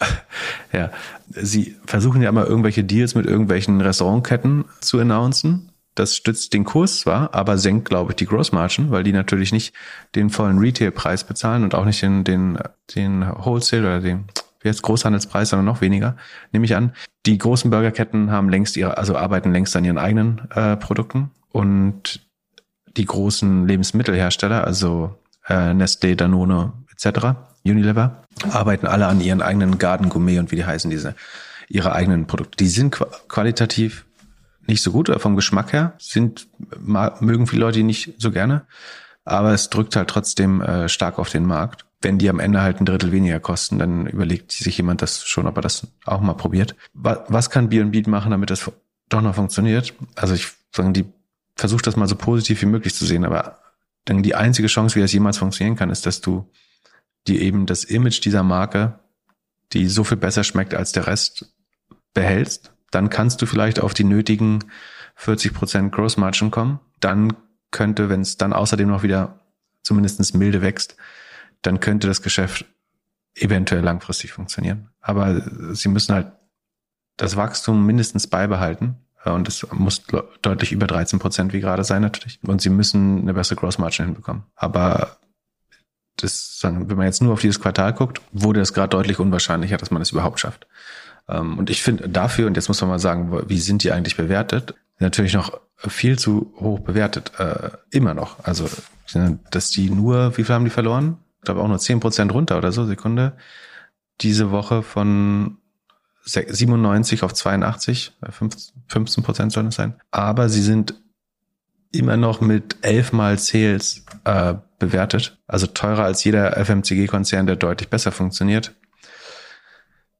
ja, sie versuchen ja immer irgendwelche Deals mit irgendwelchen Restaurantketten zu announcen das stützt den Kurs zwar, aber senkt, glaube ich, die Gross Margin, weil die natürlich nicht den vollen Retail-Preis bezahlen und auch nicht den, den, den Wholesale oder den wie jetzt Großhandelspreis, sondern noch weniger, nehme ich an. Die großen Burgerketten haben längst ihre, also arbeiten längst an ihren eigenen äh, Produkten und die großen Lebensmittelhersteller, also äh, Nestlé, Danone etc., Unilever, arbeiten alle an ihren eigenen Garden Gourmet und wie die heißen diese ihre eigenen Produkte. Die sind qualitativ nicht so gut, oder vom Geschmack her sind mögen viele Leute nicht so gerne, aber es drückt halt trotzdem äh, stark auf den Markt. Wenn die am Ende halt ein Drittel weniger kosten, dann überlegt sich jemand das schon, ob er das auch mal probiert. Was, was kann B&B machen, damit das doch noch funktioniert. Also ich sagen, die versuche das mal so positiv wie möglich zu sehen, aber dann die einzige Chance, wie das jemals funktionieren kann, ist, dass du die eben das Image dieser Marke, die so viel besser schmeckt als der Rest, behältst. Dann kannst du vielleicht auf die nötigen 40 Prozent Gross Margin kommen. Dann könnte, wenn es dann außerdem noch wieder zumindestens milde wächst, dann könnte das Geschäft eventuell langfristig funktionieren. Aber sie müssen halt das Wachstum mindestens beibehalten. Und es muss deutlich über 13 Prozent wie gerade sein natürlich. Und sie müssen eine bessere Gross Margin hinbekommen. Aber das, wenn man jetzt nur auf dieses Quartal guckt, wurde es gerade deutlich unwahrscheinlicher, dass man es überhaupt schafft. Ähm, und ich finde dafür, und jetzt muss man mal sagen, wie sind die eigentlich bewertet? Natürlich noch viel zu hoch bewertet, äh, immer noch. Also, dass die nur, wie viel haben die verloren? Ich glaube auch nur 10 Prozent runter oder so, Sekunde. Diese Woche von 97 auf 82, 15 Prozent sollen es sein. Aber sie sind immer noch mit elfmal Sales äh, bewertet, also teurer als jeder FMCG-Konzern, der deutlich besser funktioniert.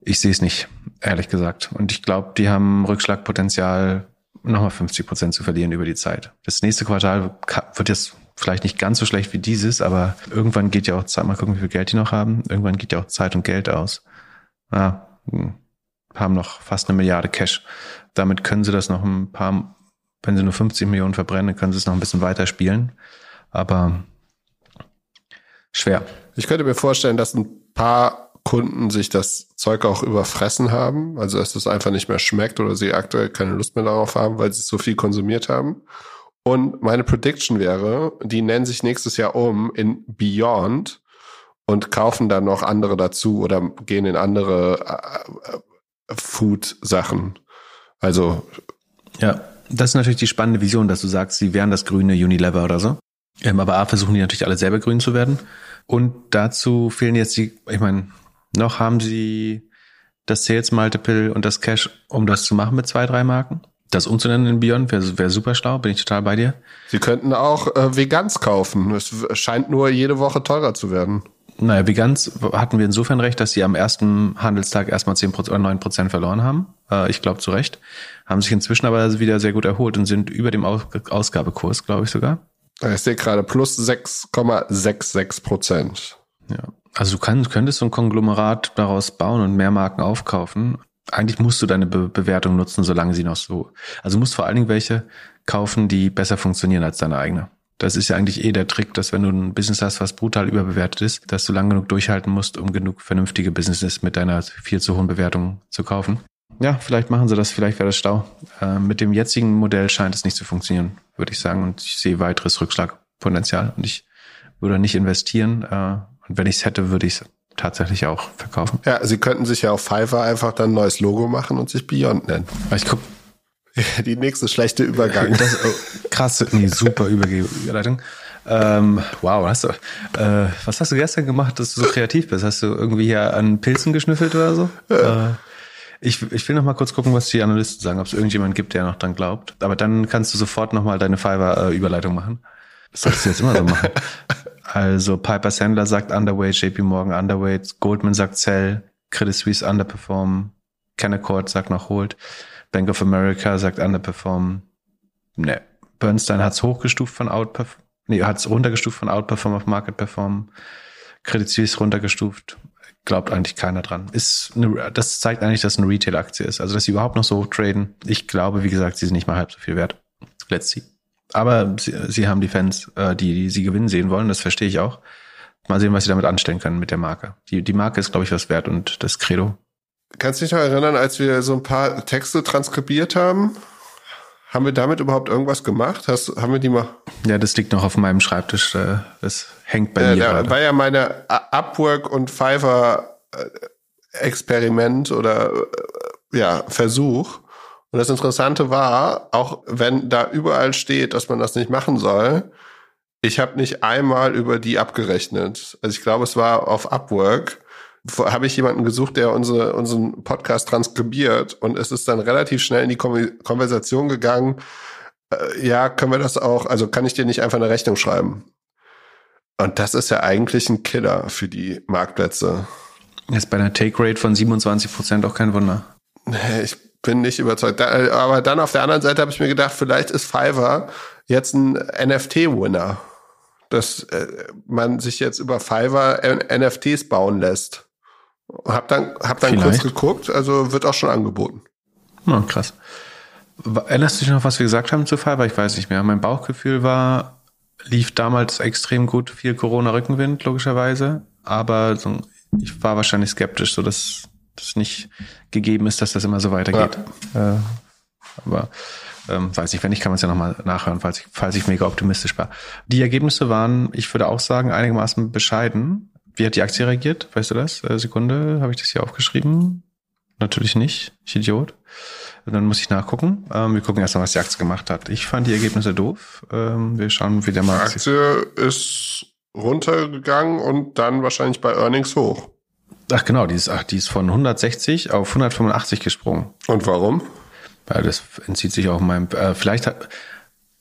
Ich sehe es nicht, ehrlich gesagt. Und ich glaube, die haben Rückschlagpotenzial, nochmal 50 Prozent zu verlieren über die Zeit. Das nächste Quartal wird jetzt vielleicht nicht ganz so schlecht wie dieses, aber irgendwann geht ja auch Zeit, mal gucken, wie viel Geld die noch haben. Irgendwann geht ja auch Zeit und Geld aus. Ja, hm, haben noch fast eine Milliarde Cash. Damit können sie das noch ein paar, wenn sie nur 50 Millionen verbrennen, können sie es noch ein bisschen weiter spielen. Aber schwer. Ich könnte mir vorstellen, dass ein paar Kunden sich das Zeug auch überfressen haben, also dass es einfach nicht mehr schmeckt oder sie aktuell keine Lust mehr darauf haben, weil sie so viel konsumiert haben. Und meine Prediction wäre, die nennen sich nächstes Jahr um in Beyond und kaufen dann noch andere dazu oder gehen in andere äh, äh Food-Sachen. Also. Ja, das ist natürlich die spannende Vision, dass du sagst, sie wären das grüne Unilever oder so. Ähm, aber A, versuchen die natürlich alle selber grün zu werden. Und dazu fehlen jetzt die, ich meine, noch haben sie das Sales Multiple und das Cash, um das zu machen mit zwei, drei Marken. Das umzunennen in Beyond wäre wär super schlau, bin ich total bei dir. Sie könnten auch äh, Vegans kaufen. Es scheint nur jede Woche teurer zu werden. Naja, Vegans hatten wir insofern recht, dass sie am ersten Handelstag erstmal 10% oder 9% verloren haben. Äh, ich glaube zu Recht. Haben sich inzwischen aber wieder sehr gut erholt und sind über dem Ausgabekurs, glaube ich sogar. Ich sehe gerade plus 6,66 Prozent. Ja. Also du kannst, könntest so ein Konglomerat daraus bauen und mehr Marken aufkaufen. Eigentlich musst du deine Be Bewertung nutzen, solange sie noch so. Also musst vor allen Dingen welche kaufen, die besser funktionieren als deine eigene. Das ist ja eigentlich eh der Trick, dass wenn du ein Business hast, was brutal überbewertet ist, dass du lang genug durchhalten musst, um genug vernünftige Businesses mit deiner viel zu hohen Bewertung zu kaufen. Ja, vielleicht machen sie das, vielleicht wäre das Stau. Äh, mit dem jetzigen Modell scheint es nicht zu funktionieren, würde ich sagen. Und ich sehe weiteres Rückschlagpotenzial. Und ich würde nicht investieren. Äh, und wenn ich es hätte, würde ich es tatsächlich auch verkaufen. Ja, sie könnten sich ja auf Fiverr einfach dann ein neues Logo machen und sich Beyond nennen. Ich guck, die nächste schlechte Übergang. Das, oh, krasse, nee, super Überleitung. Ähm, wow, hast du, äh, was hast du gestern gemacht, dass du so kreativ bist? Hast du irgendwie hier an Pilzen geschnüffelt oder so? Ja. Äh, ich, ich will noch mal kurz gucken, was die Analysten sagen, ob es irgendjemand gibt, der noch dran glaubt. Aber dann kannst du sofort noch mal deine Fiverr-Überleitung machen. Das solltest du jetzt immer so machen. Also Piper Sandler sagt Underweight, JP Morgan Underweight, Goldman sagt Sell, Credit Suisse Underperform, Canaccord sagt noch Hold. Bank of America sagt underperform. Ne. Bernstein hat es hochgestuft von outperform. Nee, hat es runtergestuft von outperform auf market perform. Credit Suisse runtergestuft. Glaubt eigentlich keiner dran. Ist eine, das zeigt eigentlich, dass es eine Retail-Aktie ist. Also, dass sie überhaupt noch so hoch traden. Ich glaube, wie gesagt, sie sind nicht mal halb so viel wert. Let's see. Aber sie, sie haben die Fans, äh, die, die sie gewinnen sehen wollen. Das verstehe ich auch. Mal sehen, was sie damit anstellen können mit der Marke. Die, die Marke ist, glaube ich, was wert und das Credo Kannst du dich noch erinnern, als wir so ein paar Texte transkribiert haben? Haben wir damit überhaupt irgendwas gemacht? Hast, haben wir die mal? Ja, das liegt noch auf meinem Schreibtisch. Äh, das hängt bei äh, mir. Da war ja meine Upwork und Fiverr äh, Experiment oder äh, ja Versuch. Und das Interessante war, auch wenn da überall steht, dass man das nicht machen soll, ich habe nicht einmal über die abgerechnet. Also ich glaube, es war auf Upwork habe ich jemanden gesucht, der unsere, unseren Podcast transkribiert und es ist dann relativ schnell in die Konversation gegangen, äh, ja, können wir das auch, also kann ich dir nicht einfach eine Rechnung schreiben? Und das ist ja eigentlich ein Killer für die Marktplätze. Ist bei einer Take Rate von 27 Prozent auch kein Wunder. Ich bin nicht überzeugt. Da, aber dann auf der anderen Seite habe ich mir gedacht, vielleicht ist Fiverr jetzt ein NFT-Winner. Dass äh, man sich jetzt über Fiverr NFTs bauen lässt. Hab dann, hab dann kurz geguckt, also wird auch schon angeboten. Oh, krass. Erinnerst du dich noch, was wir gesagt haben zu Fiverr? Ich weiß nicht mehr. Mein Bauchgefühl war, lief damals extrem gut, viel Corona-Rückenwind, logischerweise. Aber so, ich war wahrscheinlich skeptisch, so dass das nicht gegeben ist, dass das immer so weitergeht. Ja. Äh, aber ähm, weiß ich, wenn nicht, kann man es ja nochmal nachhören, falls ich, falls ich mega optimistisch war. Die Ergebnisse waren, ich würde auch sagen, einigermaßen bescheiden. Wie hat die Aktie reagiert? Weißt du das? Äh, Sekunde, habe ich das hier aufgeschrieben? Natürlich nicht. Ich Idiot. Dann muss ich nachgucken. Ähm, wir gucken erstmal, was die Aktie gemacht hat. Ich fand die Ergebnisse doof. Ähm, wir schauen, wie der Markt. Die Aktie ist runtergegangen und dann wahrscheinlich bei Earnings hoch. Ach genau, die ist, ach, die ist von 160 auf 185 gesprungen. Und warum? Ja, das entzieht sich auch meinem. Äh, vielleicht hat,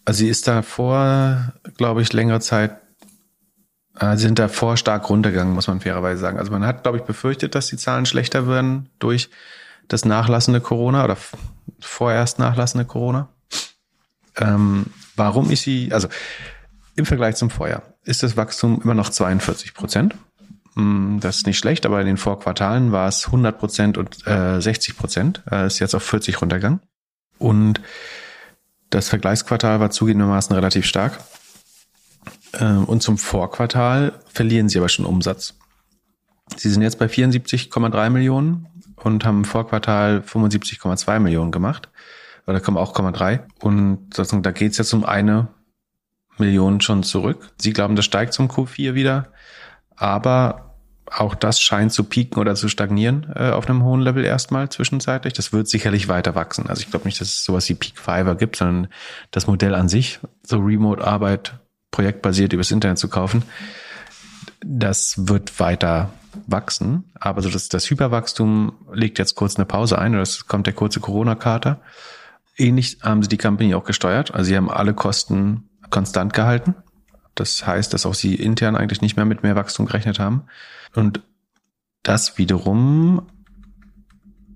also sie ist davor, glaube ich, längere Zeit äh, sind davor stark runtergegangen, muss man fairerweise sagen. Also man hat, glaube ich, befürchtet, dass die Zahlen schlechter werden durch das nachlassende Corona oder vorerst nachlassende Corona. Ähm, warum ist sie, also im Vergleich zum Vorjahr ist das Wachstum immer noch 42 Prozent. Mm, das ist nicht schlecht, aber in den Vorquartalen war es 100 Prozent und äh, 60 Prozent. Äh, ist jetzt auf 40 runtergegangen. Und das Vergleichsquartal war zugegebenermaßen relativ stark. Äh, und zum Vorquartal verlieren sie aber schon Umsatz. Sie sind jetzt bei 74,3 Millionen und haben im Vorquartal 75,2 Millionen gemacht. Oder kommen auch 0,3. Und da geht es jetzt um eine Million schon zurück. Sie glauben, das steigt zum Q4 wieder. Aber auch das scheint zu pieken oder zu stagnieren äh, auf einem hohen Level erstmal zwischenzeitlich. Das wird sicherlich weiter wachsen. Also ich glaube nicht, dass es sowas wie Peak Fiverr gibt, sondern das Modell an sich, so Remote-Arbeit, projektbasiert übers Internet zu kaufen, das wird weiter wachsen. Aber so das, das Hyperwachstum legt jetzt kurz eine Pause ein oder es kommt der kurze Corona-Kater. Ähnlich haben sie die Company auch gesteuert. Also sie haben alle Kosten konstant gehalten. Das heißt, dass auch sie intern eigentlich nicht mehr mit mehr Wachstum gerechnet haben. Und das wiederum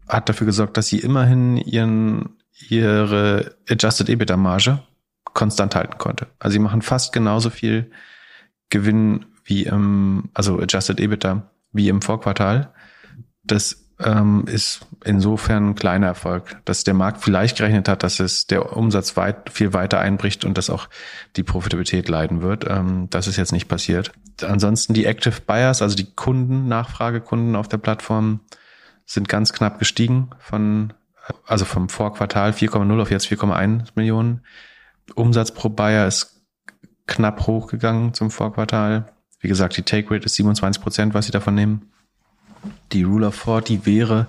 hat dafür gesorgt, dass sie immerhin ihren, ihre Adjusted EBITDA Marge konstant halten konnte. Also sie machen fast genauso viel Gewinn wie im, also Adjusted EBITDA wie im Vorquartal. Das ähm, ist insofern ein kleiner Erfolg, dass der Markt vielleicht gerechnet hat, dass es der Umsatz weit, viel weiter einbricht und dass auch die Profitabilität leiden wird. Ähm, das ist jetzt nicht passiert. Ansonsten die Active Buyers, also die Kunden, Nachfragekunden auf der Plattform, sind ganz knapp gestiegen von, also vom Vorquartal 4,0 auf jetzt 4,1 Millionen. Umsatz pro Buyer ist knapp hochgegangen zum Vorquartal. Wie gesagt, die Take Rate ist 27 Prozent, was sie davon nehmen. Die Rule of 40 wäre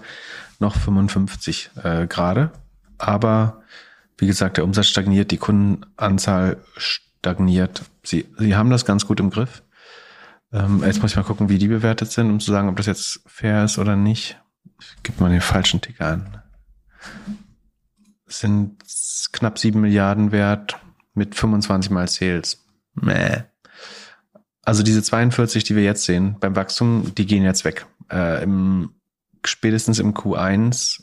noch 55 äh, gerade. Aber wie gesagt, der Umsatz stagniert, die Kundenanzahl stagniert. Sie, sie haben das ganz gut im Griff. Ähm, jetzt muss ich mal gucken, wie die bewertet sind, um zu sagen, ob das jetzt fair ist oder nicht. Ich gebe mal den falschen Ticker an. sind knapp sieben Milliarden wert mit 25 mal Sales. Mäh. Also diese 42, die wir jetzt sehen beim Wachstum, die gehen jetzt weg. Äh, im, spätestens im Q1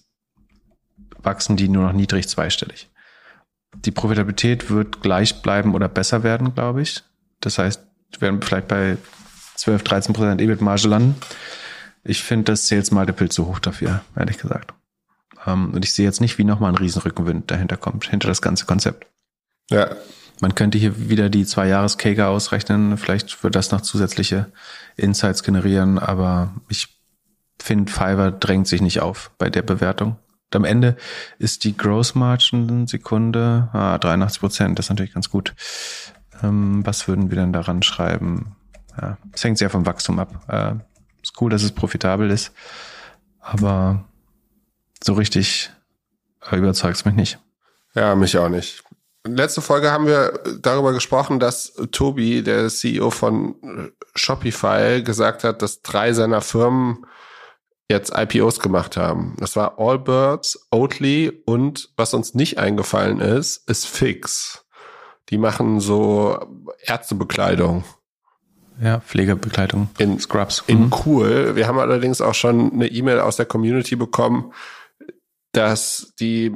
wachsen die nur noch niedrig zweistellig. Die Profitabilität wird gleich bleiben oder besser werden, glaube ich. Das heißt, wir werden vielleicht bei 12, 13 Prozent EBIT-Marge landen. Ich finde das Sales Multiple zu hoch dafür, ehrlich gesagt. Um, ähm, und ich sehe jetzt nicht, wie nochmal ein Riesenrückenwind dahinter kommt, hinter das ganze Konzept. Ja. Man könnte hier wieder die zwei jahres kager ausrechnen. Vielleicht wird das noch zusätzliche Insights generieren, aber ich finde, Fiverr drängt sich nicht auf bei der Bewertung. Und am Ende ist die Gross Margin Sekunde ah, 83 Prozent. Das ist natürlich ganz gut. Ähm, was würden wir denn daran schreiben? Ja, es hängt sehr vom Wachstum ab. Äh, ist cool, dass es profitabel ist, aber so richtig äh, überzeugt es mich nicht. Ja, mich auch nicht. Letzte Folge haben wir darüber gesprochen, dass Tobi, der CEO von Shopify, gesagt hat, dass drei seiner Firmen jetzt IPOs gemacht haben. Das war Allbirds, Oatly und was uns nicht eingefallen ist, ist Fix. Die machen so Ärztebekleidung. Ja, Pflegebekleidung. In Scrubs. In mhm. cool. Wir haben allerdings auch schon eine E-Mail aus der Community bekommen, dass die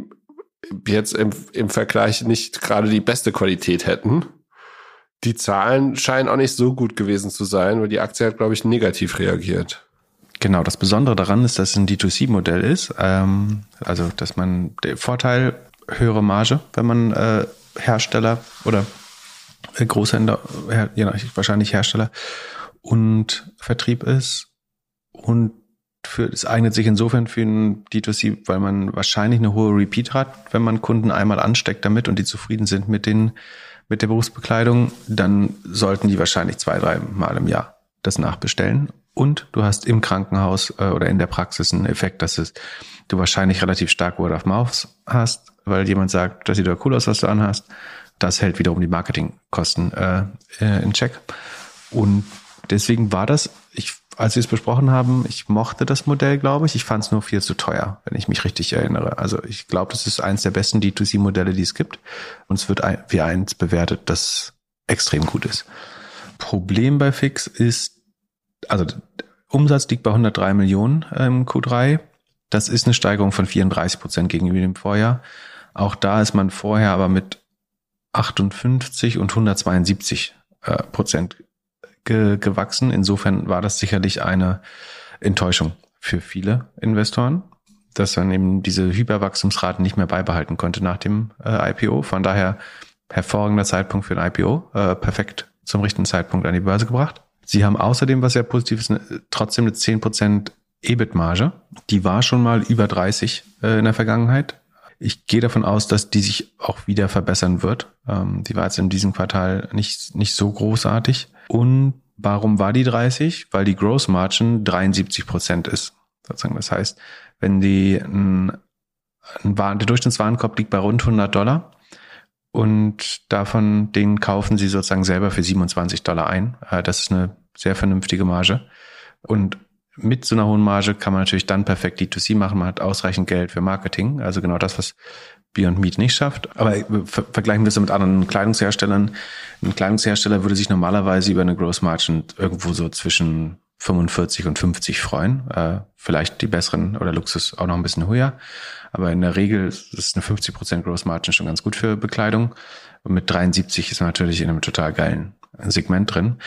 jetzt im, im Vergleich nicht gerade die beste Qualität hätten. Die Zahlen scheinen auch nicht so gut gewesen zu sein, weil die Aktie hat, glaube ich, negativ reagiert. Genau, das Besondere daran ist, dass es ein D2C-Modell ist. Ähm, also, dass man der Vorteil, höhere Marge, wenn man äh, Hersteller oder äh, Großhändler, her, ja, wahrscheinlich Hersteller und Vertrieb ist. Und für, es eignet sich insofern für ein D2C, weil man wahrscheinlich eine hohe Repeat hat, wenn man Kunden einmal ansteckt damit und die zufrieden sind mit den, mit der Berufsbekleidung, dann sollten die wahrscheinlich zwei, drei Mal im Jahr das nachbestellen. Und du hast im Krankenhaus äh, oder in der Praxis einen Effekt, dass es, du wahrscheinlich relativ stark Word of Mouth hast, weil jemand sagt, das sieht doch cool aus, was du anhast. Das hält wiederum die Marketingkosten äh, äh in Check. Und deswegen war das, ich als wir es besprochen haben, ich mochte das Modell, glaube ich. Ich fand es nur viel zu teuer, wenn ich mich richtig erinnere. Also ich glaube, das ist eins der besten D2C-Modelle, die es gibt. Und es wird ein, wie eins bewertet, das extrem gut ist. Problem bei Fix ist, also Umsatz liegt bei 103 Millionen im Q3. Das ist eine Steigerung von 34 Prozent gegenüber dem Vorjahr. Auch da ist man vorher aber mit 58 und 172 äh, Prozent ge gewachsen. Insofern war das sicherlich eine Enttäuschung für viele Investoren, dass man eben diese Hyperwachstumsraten nicht mehr beibehalten konnte nach dem äh, IPO. Von daher hervorragender Zeitpunkt für ein IPO, äh, perfekt zum richtigen Zeitpunkt an die Börse gebracht. Sie haben außerdem, was sehr positiv ist, trotzdem eine 10% EBIT-Marge. Die war schon mal über 30 äh, in der Vergangenheit. Ich gehe davon aus, dass die sich auch wieder verbessern wird. Ähm, die war jetzt in diesem Quartal nicht, nicht so großartig. Und warum war die 30? Weil die Gross Margin 73 Prozent ist. Sozusagen. Das heißt, wenn die, ein, ein, der Durchschnittswarenkorb liegt bei rund 100 Dollar und davon, den kaufen sie sozusagen selber für 27 Dollar ein. Äh, das ist eine sehr vernünftige Marge. Und mit so einer hohen Marge kann man natürlich dann perfekt D2C machen. Man hat ausreichend Geld für Marketing. Also genau das, was Beyond Meat nicht schafft. Aber ver vergleichen wir es mit anderen Kleidungsherstellern. Ein Kleidungshersteller würde sich normalerweise über eine Gross Margin irgendwo so zwischen 45 und 50 freuen. Äh, vielleicht die besseren oder Luxus auch noch ein bisschen höher. Aber in der Regel ist eine 50% Gross Margin schon ganz gut für Bekleidung. Und mit 73 ist man natürlich in einem total geilen Segment drin.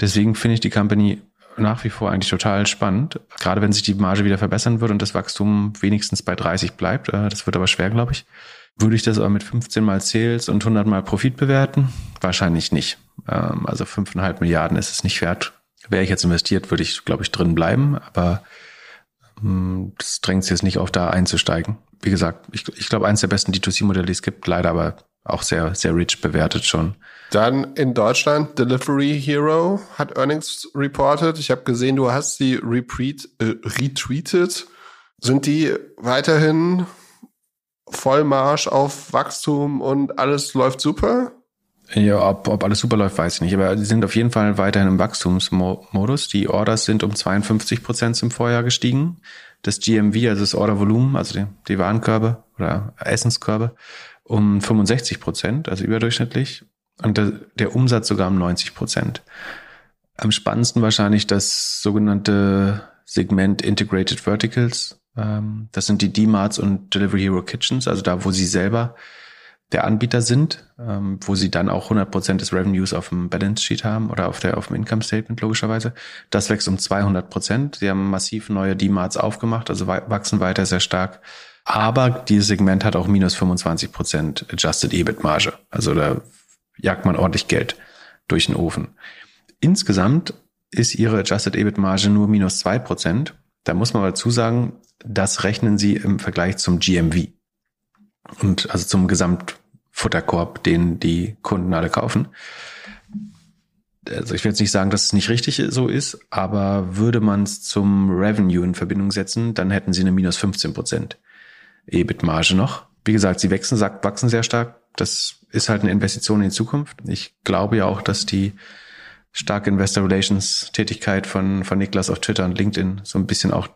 Deswegen finde ich die Company nach wie vor eigentlich total spannend. Gerade wenn sich die Marge wieder verbessern wird und das Wachstum wenigstens bei 30 bleibt. Äh, das wird aber schwer, glaube ich. Würde ich das aber mit 15 mal Sales und 100 mal Profit bewerten? Wahrscheinlich nicht. Ähm, also 5,5 Milliarden ist es nicht wert. Wäre ich jetzt investiert, würde ich, glaube ich, drin bleiben. Aber ähm, das drängt sich jetzt nicht auf, da einzusteigen. Wie gesagt, ich, ich glaube, eins der besten D2C-Modelle, die es gibt, leider aber auch sehr, sehr rich bewertet schon. Dann in Deutschland Delivery Hero hat Earnings reported. Ich habe gesehen, du hast sie repreat, äh, retweetet. Sind die weiterhin Vollmarsch auf Wachstum und alles läuft super? Ja, ob, ob alles super läuft, weiß ich nicht. Aber sie sind auf jeden Fall weiterhin im Wachstumsmodus. Die Orders sind um 52 Prozent zum Vorjahr gestiegen. Das GMV, also das Ordervolumen, also die, die Warenkörbe oder Essenskörbe, um 65 Prozent, also überdurchschnittlich. Und der, der Umsatz sogar um 90 Prozent. Am spannendsten wahrscheinlich das sogenannte Segment Integrated Verticals. Ähm, das sind die D-Marts und Delivery Hero Kitchens, also da, wo sie selber der Anbieter sind, ähm, wo sie dann auch 100 Prozent des Revenues auf dem Balance Sheet haben oder auf, der, auf dem Income Statement logischerweise. Das wächst um 200%. Prozent. Sie haben massiv neue D-Marts aufgemacht, also wachsen weiter sehr stark. Aber dieses Segment hat auch minus 25 Prozent Adjusted EBIT Marge. Also da jagt man ordentlich Geld durch den Ofen. Insgesamt ist ihre Adjusted EBIT Marge nur minus zwei Prozent. Da muss man dazu sagen, das rechnen sie im Vergleich zum GMV. Und also zum Gesamtfutterkorb, den die Kunden alle kaufen. Also ich will jetzt nicht sagen, dass es nicht richtig so ist, aber würde man es zum Revenue in Verbindung setzen, dann hätten sie eine minus 15 Prozent EBIT-Marge noch. Wie gesagt, sie wachsen, wachsen sehr stark. Das ist halt eine Investition in die Zukunft. Ich glaube ja auch, dass die starke Investor Relations Tätigkeit von, von Niklas auf Twitter und LinkedIn so ein bisschen auch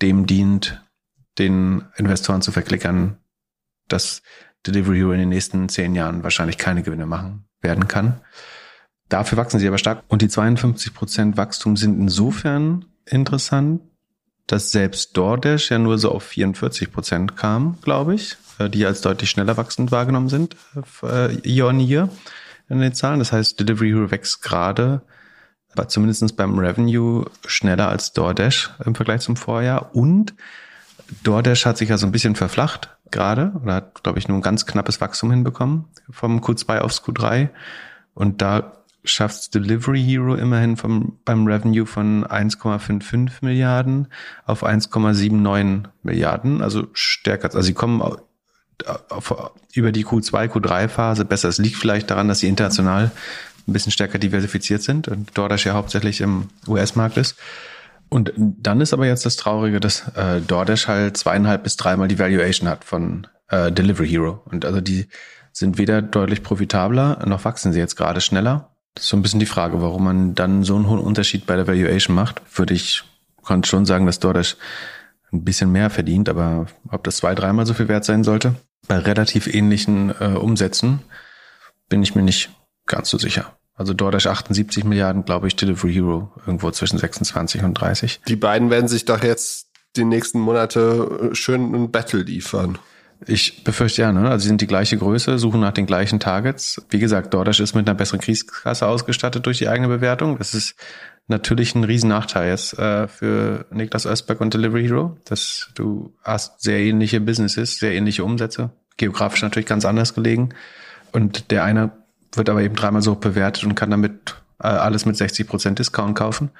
dem dient, den Investoren zu verklickern, dass Delivery Hero in den nächsten zehn Jahren wahrscheinlich keine Gewinne machen werden kann. Dafür wachsen sie aber stark. Und die 52 Prozent Wachstum sind insofern interessant, dass selbst DoorDash ja nur so auf 44 Prozent kam, glaube ich, die als deutlich schneller wachsend wahrgenommen sind, äh, year on year in den Zahlen. Das heißt, Delivery Hero wächst gerade, aber zumindest beim Revenue schneller als DoorDash im Vergleich zum Vorjahr. Und DoorDash hat sich ja so ein bisschen verflacht gerade oder hat, glaube ich, nur ein ganz knappes Wachstum hinbekommen vom Q2 aufs Q3. Und da schafft Delivery Hero immerhin vom, beim Revenue von 1,55 Milliarden auf 1,79 Milliarden, also stärker. Also sie kommen über die Q2, Q3-Phase besser. Es liegt vielleicht daran, dass sie international ein bisschen stärker diversifiziert sind und DoorDash ja hauptsächlich im US-Markt ist. Und dann ist aber jetzt das Traurige, dass äh, DoorDash halt zweieinhalb bis dreimal die Valuation hat von äh, Delivery Hero. Und also die sind weder deutlich profitabler, noch wachsen sie jetzt gerade schneller. Das ist so ein bisschen die Frage, warum man dann so einen hohen Unterschied bei der Valuation macht. Würde ich, kann schon sagen, dass DoorDash ein bisschen mehr verdient, aber ob das zwei, dreimal so viel wert sein sollte, bei relativ ähnlichen äh, Umsätzen, bin ich mir nicht ganz so sicher. Also DoorDash 78 Milliarden, glaube ich, Delivery Hero irgendwo zwischen 26 und 30. Die beiden werden sich doch jetzt die nächsten Monate äh, schön ein Battle liefern. Ich befürchte ja, ne? Also sie sind die gleiche Größe, suchen nach den gleichen Targets. Wie gesagt, DoorDash ist mit einer besseren Kriegskasse ausgestattet durch die eigene Bewertung. Das ist natürlich ein Riesennachteil jetzt äh, für Niklas Östberg und Delivery Hero, dass du hast sehr ähnliche Businesses, sehr ähnliche Umsätze, geografisch natürlich ganz anders gelegen. Und der eine wird aber eben dreimal so bewertet und kann damit äh, alles mit 60 Prozent Discount kaufen.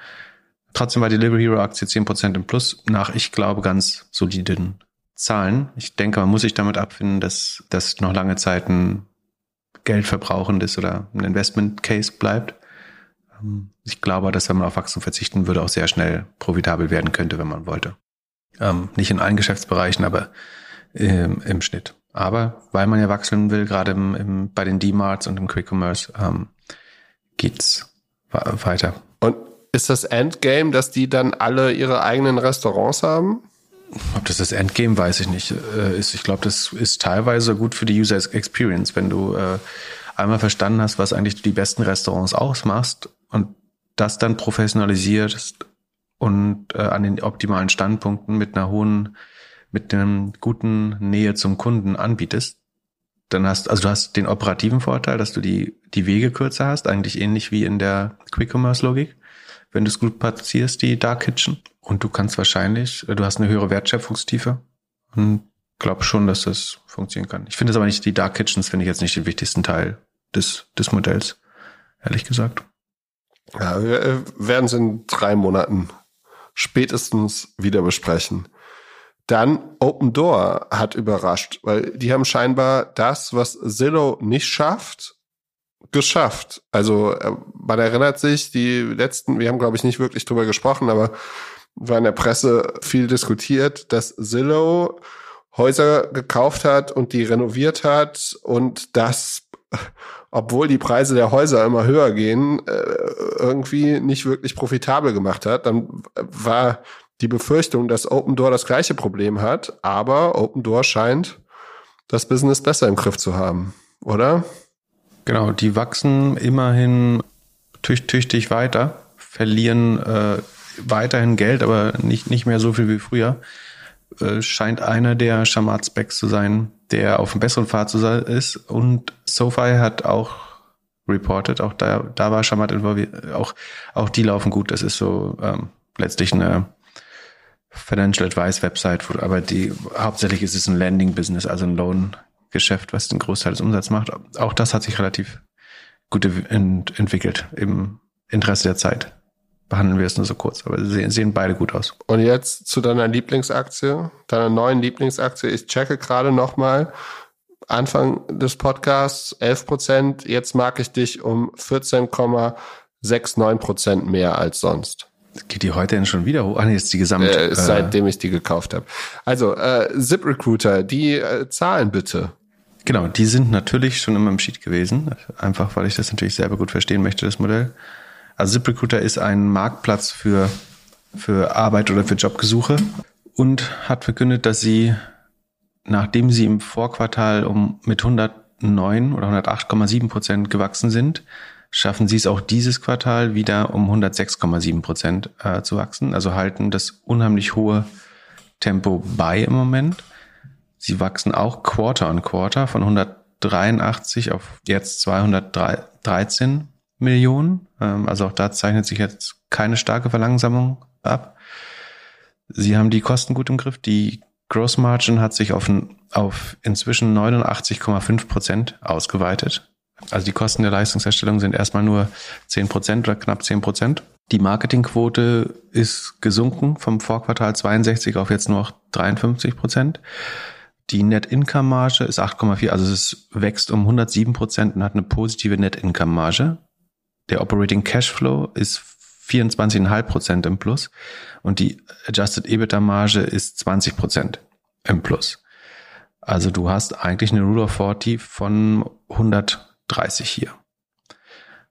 Trotzdem war die Delivery Hero Aktie 10% im Plus nach, ich glaube, ganz soliden Zahlen. Ich denke, man muss sich damit abfinden, dass das noch lange Zeit ein geldverbrauchendes oder ein Investment Case bleibt. Ähm, ich glaube, dass wenn man auf Wachstum verzichten würde, auch sehr schnell profitabel werden könnte, wenn man wollte. Ähm, nicht in allen Geschäftsbereichen, aber ähm, im Schnitt. Aber weil man ja wachsen will, gerade im, im, bei den D-Marts und im Quick Commerce, ähm, geht's weiter. Und ist das Endgame, dass die dann alle ihre eigenen Restaurants haben? Ob das das Endgame, weiß ich nicht. Äh, ist, ich glaube, das ist teilweise gut für die User Experience, wenn du äh, einmal verstanden hast, was eigentlich die besten Restaurants ausmachst und das dann professionalisierst und äh, an den optimalen Standpunkten mit einer hohen, mit einem guten Nähe zum Kunden anbietest, dann hast, also du hast den operativen Vorteil, dass du die, die Wege kürzer hast, eigentlich ähnlich wie in der Quick Commerce Logik, wenn du es gut platzierst, die Dark Kitchen. Und du kannst wahrscheinlich, du hast eine höhere Wertschöpfungstiefe und glaub schon, dass das funktionieren kann. Ich finde es aber nicht, die Dark Kitchens finde ich jetzt nicht den wichtigsten Teil des, des Modells, ehrlich gesagt. Ja, wir äh, werden es in drei Monaten spätestens wieder besprechen. Dann Open Door hat überrascht, weil die haben scheinbar das, was Zillow nicht schafft, geschafft. Also äh, man erinnert sich, die letzten, wir haben glaube ich nicht wirklich drüber gesprochen, aber war in der Presse viel diskutiert, dass Zillow Häuser gekauft hat und die renoviert hat und das obwohl die Preise der Häuser immer höher gehen, äh, irgendwie nicht wirklich profitabel gemacht hat. Dann war die Befürchtung, dass Open Door das gleiche Problem hat, aber Open Door scheint das Business besser im Griff zu haben, oder? Genau, die wachsen immerhin tüchtig weiter, verlieren äh, weiterhin Geld, aber nicht, nicht mehr so viel wie früher. Äh, scheint einer der Shamat-Specs zu sein, der auf einem besseren Pfad ist. Und SoFi hat auch reported, auch da, da war Shamat involviert, auch, auch die laufen gut. Das ist so ähm, letztlich eine Financial Advice Website, aber die hauptsächlich ist es ein Landing Business, also ein Loan-Geschäft, was den Großteil des Umsatzes macht. Auch das hat sich relativ gut ent entwickelt im Interesse der Zeit behandeln wir es nur so kurz, aber sie sehen, sehen beide gut aus. Und jetzt zu deiner Lieblingsaktie, deiner neuen Lieblingsaktie. Ich checke gerade nochmal. Anfang des Podcasts 11 Prozent. Jetzt mag ich dich um 14,69 Prozent mehr als sonst. Geht die heute denn schon wieder hoch? Ah, nee, ist die gesamte. Äh, seitdem ich die gekauft habe. Also, äh, ZipRecruiter, die äh, Zahlen bitte. Genau, die sind natürlich schon immer im Sheet gewesen. Einfach, weil ich das natürlich selber gut verstehen möchte, das Modell. Also ZipRecruiter ist ein Marktplatz für, für Arbeit oder für Jobgesuche und hat verkündet, dass sie, nachdem sie im Vorquartal um mit 109 oder 108,7 Prozent gewachsen sind, schaffen sie es auch dieses Quartal wieder um 106,7 Prozent äh, zu wachsen. Also halten das unheimlich hohe Tempo bei im Moment. Sie wachsen auch Quarter on Quarter von 183 auf jetzt 213 Millionen. Ähm, also auch da zeichnet sich jetzt keine starke Verlangsamung ab. Sie haben die Kosten gut im Griff. Die Gross Margin hat sich auf, auf inzwischen 89,5 Prozent ausgeweitet. Also die Kosten der Leistungserstellung sind erstmal nur 10 Prozent oder knapp 10 Prozent. Die Marketingquote ist gesunken vom Vorquartal 62 auf jetzt nur noch 53 Prozent. Die Net Income Marge ist 8,4, also es wächst um 107 Prozent und hat eine positive Net Income Marge. Der Operating Cashflow ist 24,5 Prozent im Plus und die Adjusted EBITDA Marge ist 20 Prozent im Plus. Also du hast eigentlich eine Rule of 40 von 130 hier.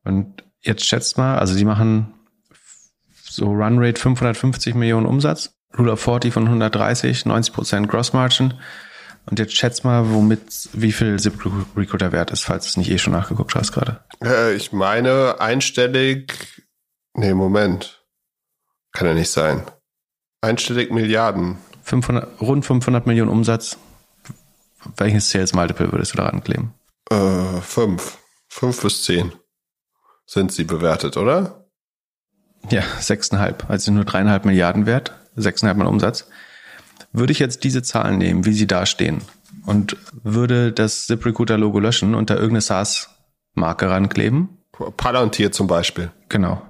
Und jetzt schätzt mal, also die machen so Runrate 550 Millionen Umsatz, Rule of 40 von 130, 90 Prozent Gross Margin. Und jetzt schätzt mal, womit, wie viel ZipRecruiter wert ist, falls du es nicht eh schon nachgeguckt hast gerade. Äh, ich meine einstellig, nee, Moment. Kann ja nicht sein. Einstellig Milliarden. 500, rund 500 Millionen Umsatz. Welches Sales Multiple würdest du daran kleben? Äh, fünf. Fünf bis zehn sind sie bewertet, oder? Ja, sechseinhalb. Also nur dreieinhalb Milliarden wert. Sechseinhalb Mal Umsatz würde ich jetzt diese Zahlen nehmen, wie sie da stehen und würde das ZipRecruiter-Logo löschen und da irgendeine SaaS-Marke rankleben. Palantir zum Beispiel. Genau.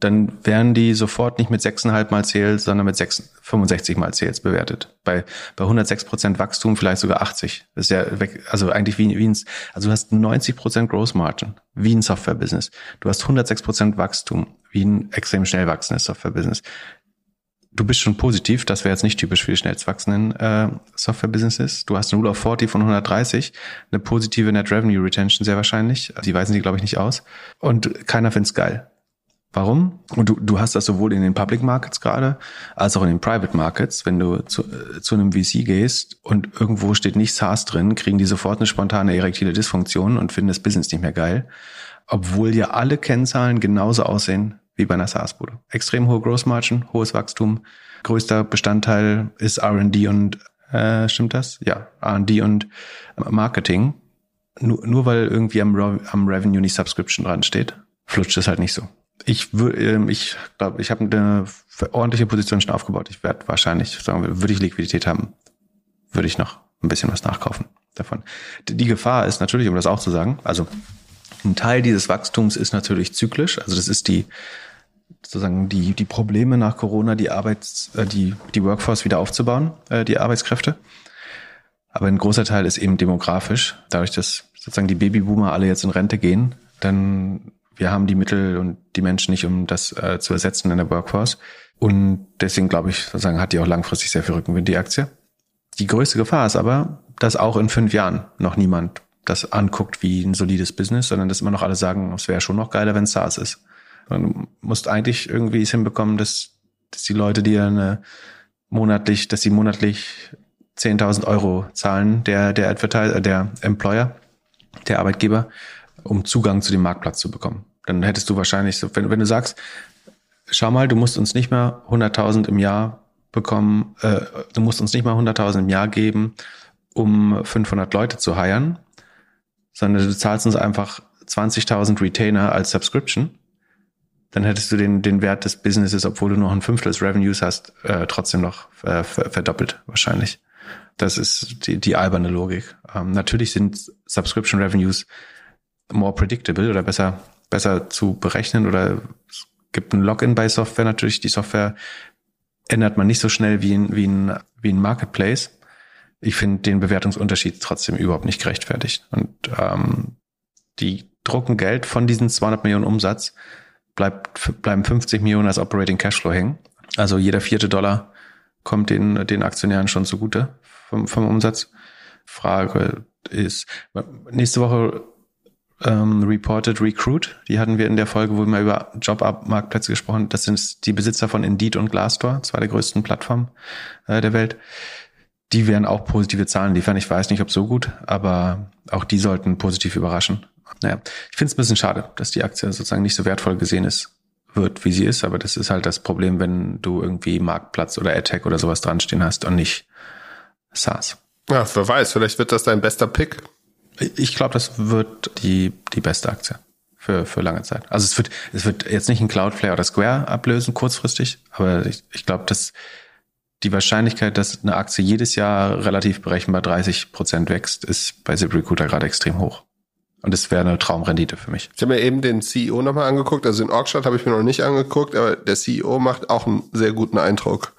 Dann wären die sofort nicht mit 6,5 mal Sales, sondern mit 6, 65 mal Sales bewertet. Bei, bei 106 Prozent Wachstum vielleicht sogar 80. Das ist ja weg, also eigentlich wie, wie ein, also du hast 90 Prozent Gross Margin, wie ein Software-Business. Du hast 106 Prozent Wachstum, wie ein extrem schnell wachsendes Software-Business du bist schon positiv, das wäre jetzt nicht typisch für die schnellst wachsenden äh, Software-Businesses. Du hast eine Rule of 40 von 130, eine positive Net Revenue Retention sehr wahrscheinlich. Die weisen die, glaube ich, nicht aus. Und keiner find's geil. Warum? Und du, du hast das sowohl in den Public Markets gerade, als auch in den Private Markets. Wenn du zu, äh, zu einem VC gehst und irgendwo steht nicht SaaS drin, kriegen die sofort eine spontane erektile Dysfunktion und finden das Business nicht mehr geil. Obwohl ja alle Kennzahlen genauso aussehen wie bei einer SaaS-Bude. Extrem hohe Gross Margin, hohes Wachstum. Größter Bestandteil ist R&D und, äh, stimmt das? Ja, R&D und Marketing. Nur, nur weil irgendwie am, am Revenue nicht Subscription dran steht, flutscht es halt nicht so. Ich würde, ähm, ich glaube, ich habe eine ordentliche Position schon aufgebaut. Ich werde wahrscheinlich, sagen wir, würde ich Liquidität haben, würde ich noch ein bisschen was nachkaufen davon. Die Gefahr ist natürlich, um das auch zu sagen, also ein Teil dieses Wachstums ist natürlich zyklisch. Also das ist die sozusagen die, die Probleme nach Corona, die Arbeits, äh, die, die Workforce wieder aufzubauen, äh, die Arbeitskräfte. Aber ein großer Teil ist eben demografisch. Dadurch, dass sozusagen die Babyboomer alle jetzt in Rente gehen, dann wir haben die Mittel und die Menschen nicht, um das äh, zu ersetzen in der Workforce. Und deswegen glaube ich, sozusagen hat die auch langfristig sehr viel Rückenwind, die Aktie. Die größte Gefahr ist aber, dass auch in fünf Jahren noch niemand das anguckt wie ein solides Business, sondern dass immer noch alle sagen, es wäre schon noch geiler, wenn es SaaS ist. Du musst eigentlich irgendwie es hinbekommen, dass, dass die Leute dir eine monatlich, dass sie monatlich 10.000 Euro zahlen, der, der Advertiser, der Employer, der Arbeitgeber, um Zugang zu dem Marktplatz zu bekommen. Dann hättest du wahrscheinlich so, wenn, wenn du sagst, schau mal, du musst uns nicht mehr 100.000 im Jahr bekommen, äh, du musst uns nicht mal 100.000 im Jahr geben, um 500 Leute zu heiern, sondern du zahlst uns einfach 20.000 Retainer als Subscription dann hättest du den, den Wert des Businesses, obwohl du noch ein Fünftel des Revenues hast, äh, trotzdem noch äh, verdoppelt wahrscheinlich. Das ist die, die alberne Logik. Ähm, natürlich sind Subscription Revenues more predictable oder besser, besser zu berechnen oder es gibt ein Login bei Software natürlich. Die Software ändert man nicht so schnell wie ein, wie ein, wie ein Marketplace. Ich finde den Bewertungsunterschied trotzdem überhaupt nicht gerechtfertigt. Und ähm, die drucken Geld von diesen 200 Millionen Umsatz bleibt, bleiben 50 Millionen als Operating Cashflow hängen. Also jeder vierte Dollar kommt den, den Aktionären schon zugute vom, vom Umsatz. Frage ist, nächste Woche ähm, reported Recruit, die hatten wir in der Folge, wo wir über Jobmarktplätze gesprochen Das sind die Besitzer von Indeed und Glassdoor, zwei der größten Plattformen äh, der Welt. Die werden auch positive Zahlen liefern. Ich weiß nicht, ob so gut, aber auch die sollten positiv überraschen. naja, ich finde es ein bisschen schade, dass die Aktie sozusagen nicht so wertvoll gesehen ist, wird, wie sie ist, aber das ist halt das Problem, wenn du irgendwie Marktplatz oder AdTech oder sowas dran stehen hast und nicht SaaS. Ja, wer weiß, vielleicht wird das dein bester Pick. Ich glaube, das wird die, die beste Aktie für, für lange Zeit. Also es wird, es wird jetzt nicht ein Cloudflare oder Square ablösen kurzfristig, aber ich, ich glaube, dass die Wahrscheinlichkeit, dass eine Aktie jedes Jahr relativ berechenbar 30 Prozent wächst, ist bei ZipRecruiter gerade extrem hoch. Und es wäre eine Traumrendite für mich. Ich habe mir eben den CEO nochmal angeguckt. Also in Orgstadt habe ich mir noch nicht angeguckt, aber der CEO macht auch einen sehr guten Eindruck.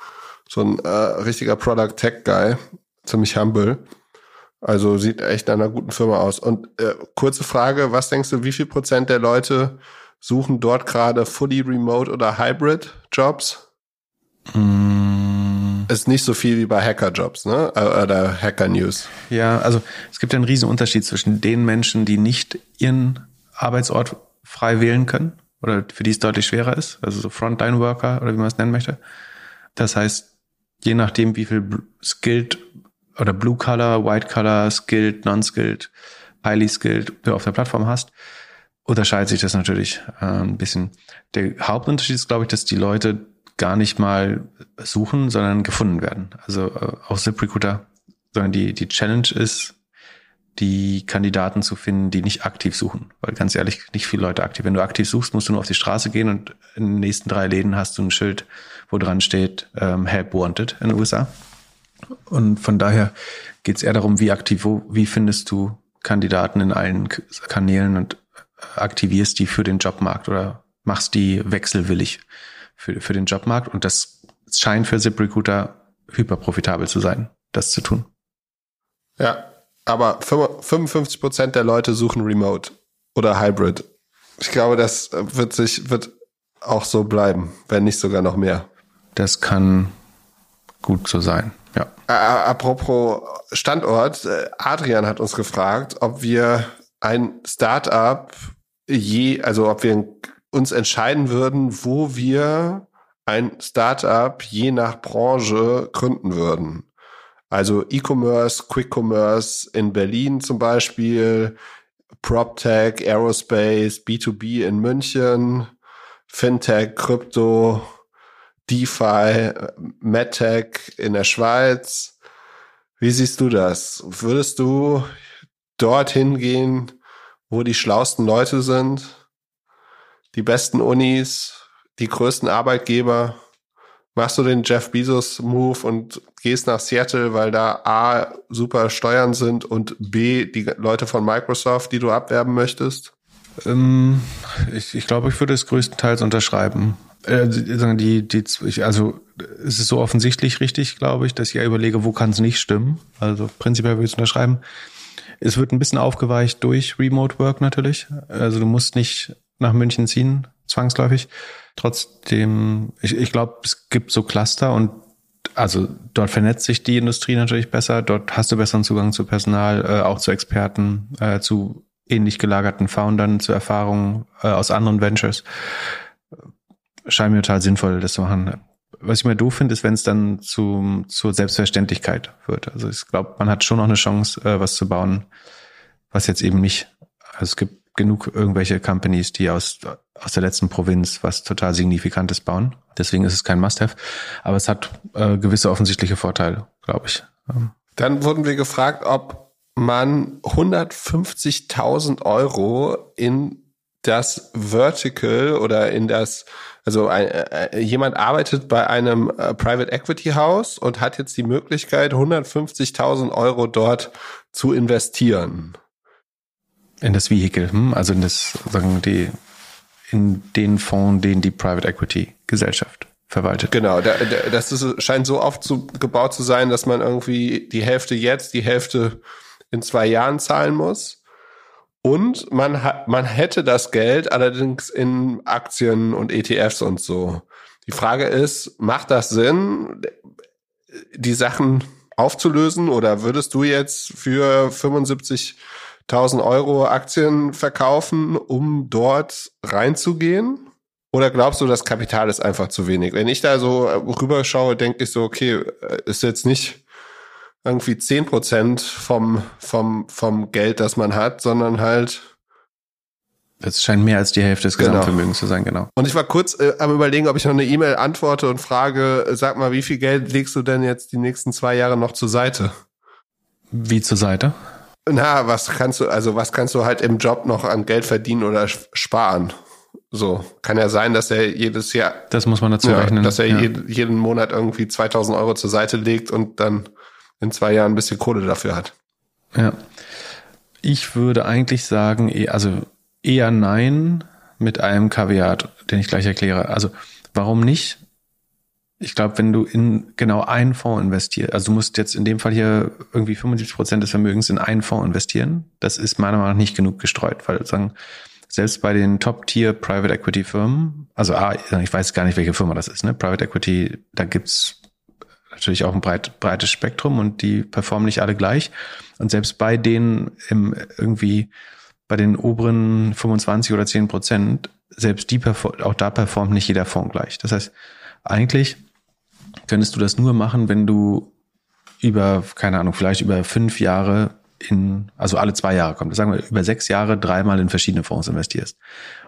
So ein äh, richtiger Product Tech Guy, ziemlich humble. Also sieht echt nach einer guten Firma aus. Und äh, kurze Frage, was denkst du, wie viel Prozent der Leute suchen dort gerade fully remote oder hybrid Jobs? Mm. Ist nicht so viel wie bei Hacker-Jobs, ne? Äh, oder Hacker-News. Ja, also es gibt ja einen riesen Unterschied zwischen den Menschen, die nicht ihren Arbeitsort frei wählen können oder für die es deutlich schwerer ist, also so Frontline-Worker oder wie man es nennen möchte. Das heißt, je nachdem, wie viel skilled oder Blue Color, White Color, Skilled, Non-Skilled, Highly Skilled du auf der Plattform hast, unterscheidet sich das natürlich äh, ein bisschen. Der Hauptunterschied ist, glaube ich, dass die Leute gar nicht mal suchen, sondern gefunden werden. Also äh, auf ZipRecruiter, sondern die, die Challenge ist, die Kandidaten zu finden, die nicht aktiv suchen. Weil ganz ehrlich, nicht viele Leute aktiv. Wenn du aktiv suchst, musst du nur auf die Straße gehen und in den nächsten drei Läden hast du ein Schild, wo dran steht, ähm, Help Wanted in den USA. Und von daher geht es eher darum, wie aktiv, wo, wie findest du Kandidaten in allen Kanälen und aktivierst die für den Jobmarkt oder machst die wechselwillig für, für den Jobmarkt. Und das scheint für ZipRecruiter hyperprofitabel zu sein, das zu tun. Ja, aber 55 Prozent der Leute suchen Remote oder Hybrid. Ich glaube, das wird sich, wird auch so bleiben, wenn nicht sogar noch mehr. Das kann gut so sein. Ja. apropos Standort, äh, Adrian hat uns gefragt, ob wir ein Startup je, also ob wir uns entscheiden würden, wo wir ein Startup je nach Branche gründen würden. Also E-Commerce, Quick Commerce in Berlin zum Beispiel, PropTech, Aerospace, B2B in München, Fintech, Krypto, DeFi, MedTech in der Schweiz. Wie siehst du das? Würdest du dorthin gehen, wo die schlausten Leute sind, die besten Unis, die größten Arbeitgeber? Machst du den Jeff Bezos Move und gehst nach Seattle, weil da A super Steuern sind und B die Leute von Microsoft, die du abwerben möchtest? Ähm, ich, ich glaube, ich würde es größtenteils unterschreiben. Äh, die, die, also es ist so offensichtlich richtig, glaube ich, dass ich ja überlege, wo kann es nicht stimmen. Also prinzipiell würde ich es unterschreiben. Es wird ein bisschen aufgeweicht durch Remote Work natürlich. Also du musst nicht nach München ziehen, zwangsläufig. Trotzdem, ich, ich glaube, es gibt so Cluster und also dort vernetzt sich die Industrie natürlich besser. Dort hast du besseren Zugang zu Personal, äh, auch zu Experten, äh, zu ähnlich gelagerten Foundern, zu Erfahrungen äh, aus anderen Ventures scheint mir total sinnvoll, das zu machen. Was ich mir doof finde, ist, wenn es dann zu, zur Selbstverständlichkeit wird. Also ich glaube, man hat schon noch eine Chance, äh, was zu bauen, was jetzt eben nicht. Also es gibt genug irgendwelche Companies, die aus, aus der letzten Provinz was total Signifikantes bauen. Deswegen ist es kein Must-Have. Aber es hat äh, gewisse offensichtliche Vorteile, glaube ich. Ähm. Dann wurden wir gefragt, ob man 150.000 Euro in das Vertical oder in das also ein, äh, jemand arbeitet bei einem äh, Private Equity House und hat jetzt die Möglichkeit, 150.000 Euro dort zu investieren. In das Vehikel, hm? also in das, sagen die, in den Fonds, den die Private Equity Gesellschaft verwaltet. Genau, da, da, das ist, scheint so oft zu, gebaut zu sein, dass man irgendwie die Hälfte jetzt, die Hälfte in zwei Jahren zahlen muss. Und man, hat, man hätte das Geld allerdings in Aktien und ETFs und so. Die Frage ist, macht das Sinn, die Sachen aufzulösen oder würdest du jetzt für 75.000 Euro Aktien verkaufen, um dort reinzugehen? Oder glaubst du, das Kapital ist einfach zu wenig? Wenn ich da so rüberschaue, denke ich so, okay, ist jetzt nicht irgendwie zehn Prozent vom, vom, vom Geld, das man hat, sondern halt Das scheint mehr als die Hälfte des Genau. Gesamtvermögens zu sein, genau. Und ich war kurz äh, am überlegen, ob ich noch eine E-Mail antworte und frage, äh, sag mal, wie viel Geld legst du denn jetzt die nächsten zwei Jahre noch zur Seite? Wie zur Seite? Na, was kannst du, also was kannst du halt im Job noch an Geld verdienen oder sparen? So, kann ja sein, dass er jedes Jahr, Das muss man dazu ja, rechnen. dass er ja. jeden, jeden Monat irgendwie 2000 Euro zur Seite legt und dann in zwei Jahren ein bisschen Kohle dafür hat. Ja. Ich würde eigentlich sagen, eh- also eher nein mit einem Kaviat, den ich gleich erkläre. Also warum nicht? Ich glaube, wenn du in genau einen Fonds investierst, also du musst jetzt in dem Fall hier irgendwie 75 Prozent des Vermögens in einen Fonds investieren. Das ist meiner Meinung nach nicht genug gestreut, weil sagen, selbst bei den Top-Tier Private Equity Firmen, also A, ich weiß gar nicht, welche Firma das ist, ne? Private Equity, da gibt's natürlich auch ein breit, breites Spektrum und die performen nicht alle gleich. Und selbst bei denen im irgendwie bei den oberen 25 oder 10 Prozent, selbst die auch da performt nicht jeder Fonds gleich. Das heißt, eigentlich könntest du das nur machen, wenn du über, keine Ahnung, vielleicht über fünf Jahre in, also alle zwei Jahre kommt, sagen wir über sechs Jahre dreimal in verschiedene Fonds investierst.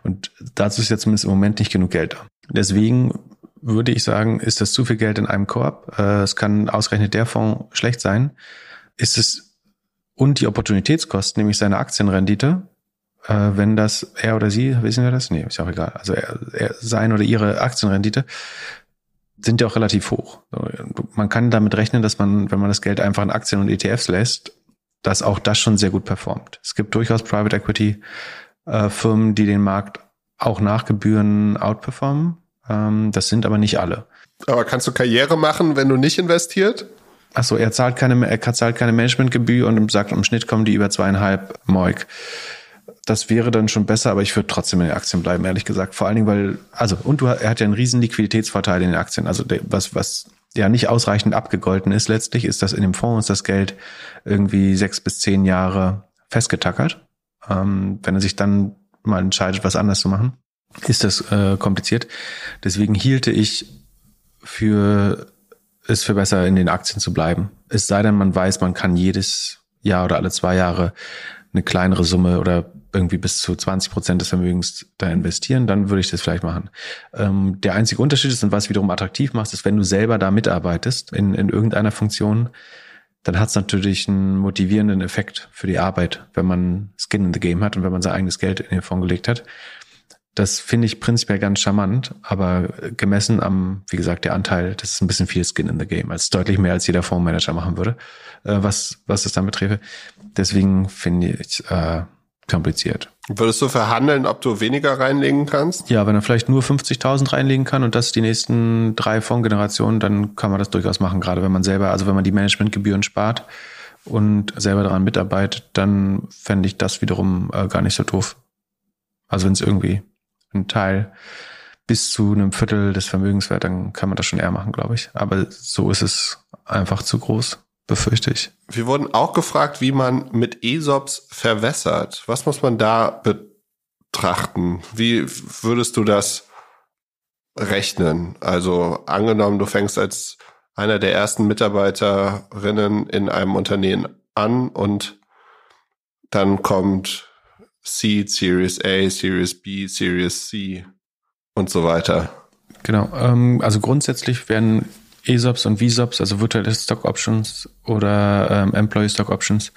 Und dazu ist jetzt zumindest im Moment nicht genug Geld da. Deswegen würde ich sagen, ist das zu viel Geld in einem Korb. Äh, Es kann ausgerechnet der Fonds schlecht sein. Ist es und die Opportunitätskosten, nämlich seine Aktienrendite, äh, wenn das er oder sie, wissen wir das? Nee, ist ja auch egal. Also er, er, sein oder ihre Aktienrendite sind ja auch relativ hoch. Man kann damit rechnen, dass man, wenn man das Geld einfach in Aktien und ETFs lässt, dass auch das schon sehr gut performt. Es gibt durchaus Private Equity äh, Firmen, die den Markt auch nach Gebühren outperformen. Ähm, das sind aber nicht alle. Aber kannst du Karriere machen, wenn du nicht investiert? Ach so, er zahlt keine, er zahlt keine Managementgebühr und sagt, im Schnitt kommen die über zweieinhalb Moik. Das wäre dann schon besser, aber ich würde trotzdem in den Aktien bleiben, ehrlich gesagt. Vor allen Dingen, weil, also, und du, er hat ja einen riesen Liquiditätsvorteil in den Aktien. Also, was, was ja nicht ausreichend abgegolten ist letztlich, ist, dass in dem Fonds das Geld irgendwie sechs bis zehn Jahre festgetackert. Ähm, wenn er sich dann mal entscheidet, was anders zu machen, ist das äh, kompliziert. Deswegen hielte ich für es für besser in den Aktien zu bleiben. Es sei denn, man weiß, man kann jedes Jahr oder alle zwei Jahre eine kleinere Summe oder irgendwie bis zu 20 Prozent des Vermögens da investieren, dann würde ich das vielleicht machen. Ähm, der einzige Unterschied ist, und was wiederum attraktiv macht, ist, wenn du selber da mitarbeitest in, in irgendeiner Funktion, dann hat es natürlich einen motivierenden Effekt für die Arbeit, wenn man Skin in the Game hat und wenn man sein eigenes Geld in den Fonds gelegt hat. Das finde ich prinzipiell ganz charmant, aber gemessen am, wie gesagt, der Anteil, das ist ein bisschen viel Skin in the Game, als deutlich mehr als jeder Fondsmanager machen würde, äh, was, was es dann betreffe. Deswegen finde ich äh, kompliziert. Würdest du verhandeln, ob du weniger reinlegen kannst? Ja, wenn er vielleicht nur 50.000 reinlegen kann und das die nächsten drei Fondsgenerationen, dann kann man das durchaus machen, gerade wenn man selber, also wenn man die Managementgebühren spart und selber daran mitarbeitet, dann fände ich das wiederum äh, gar nicht so doof. Also wenn es irgendwie ein Teil bis zu einem Viertel des Vermögens wäre, dann kann man das schon eher machen, glaube ich. Aber so ist es einfach zu groß, befürchte ich. Wir wurden auch gefragt, wie man mit ESOPs verwässert. Was muss man da betrachten? Wie würdest du das rechnen? Also angenommen, du fängst als einer der ersten Mitarbeiterinnen in einem Unternehmen an und dann kommt Seed, Series A, Series B, Series C und so weiter. Genau. Ähm, also grundsätzlich werden ESOPs und VSOPs, also virtuelle Stock Options oder ähm, Employee Stock Options,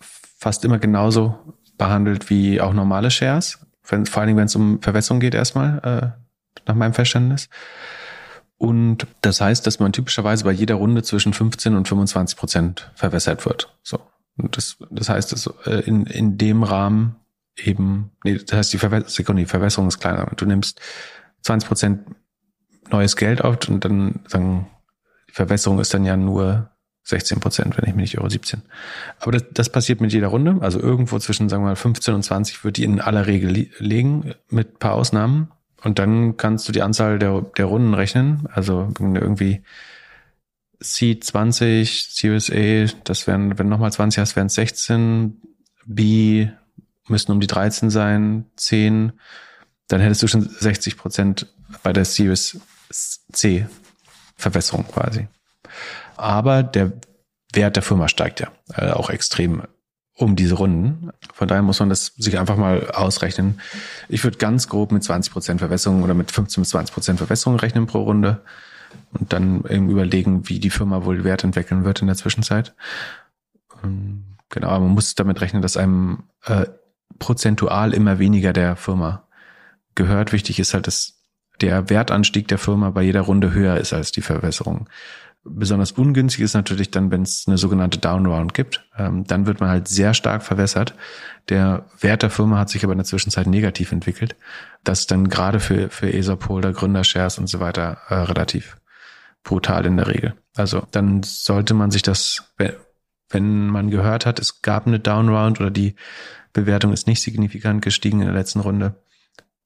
fast immer genauso behandelt wie auch normale Shares. Wenn, vor allen Dingen, wenn es um Verwässerung geht, erstmal, äh, nach meinem Verständnis. Und das heißt, dass man typischerweise bei jeder Runde zwischen 15 und 25 Prozent verwässert wird. So. Und das, das heißt, dass äh, in, in dem Rahmen eben, nee, das heißt, die, Verwäs Sekunde, die Verwässerung ist kleiner. Du nimmst 20 Prozent neues Geld auf und dann sagen, die Verwässerung ist dann ja nur 16 Prozent, wenn ich mich nicht irre, 17. Aber das, das passiert mit jeder Runde. Also irgendwo zwischen, sagen wir mal, 15 und 20 wird die in aller Regel li liegen, mit paar Ausnahmen. Und dann kannst du die Anzahl der, der Runden rechnen. Also irgendwie C20, Series A, das wären, wenn du nochmal 20 hast, wären es 16. B müssten um die 13 sein, 10. Dann hättest du schon 60 Prozent bei der Series C Verwässerung quasi. Aber der Wert der Firma steigt ja äh, auch extrem um diese Runden. Von daher muss man das sich einfach mal ausrechnen. Ich würde ganz grob mit 20 Prozent Verwässerung oder mit 15 bis 20 Prozent Verwässerung rechnen pro Runde und dann eben überlegen, wie die Firma wohl Wert entwickeln wird in der Zwischenzeit. Ähm, genau, aber man muss damit rechnen, dass einem äh, prozentual immer weniger der Firma gehört. Wichtig ist halt, dass der Wertanstieg der Firma bei jeder Runde höher ist als die Verwässerung. Besonders ungünstig ist natürlich dann, wenn es eine sogenannte Downround gibt. Ähm, dann wird man halt sehr stark verwässert. Der Wert der Firma hat sich aber in der Zwischenzeit negativ entwickelt. Das ist dann gerade für, für ESOP-Holder, Gründershares und so weiter äh, relativ brutal in der Regel. Also dann sollte man sich das, wenn man gehört hat, es gab eine Downround oder die Bewertung ist nicht signifikant gestiegen in der letzten Runde,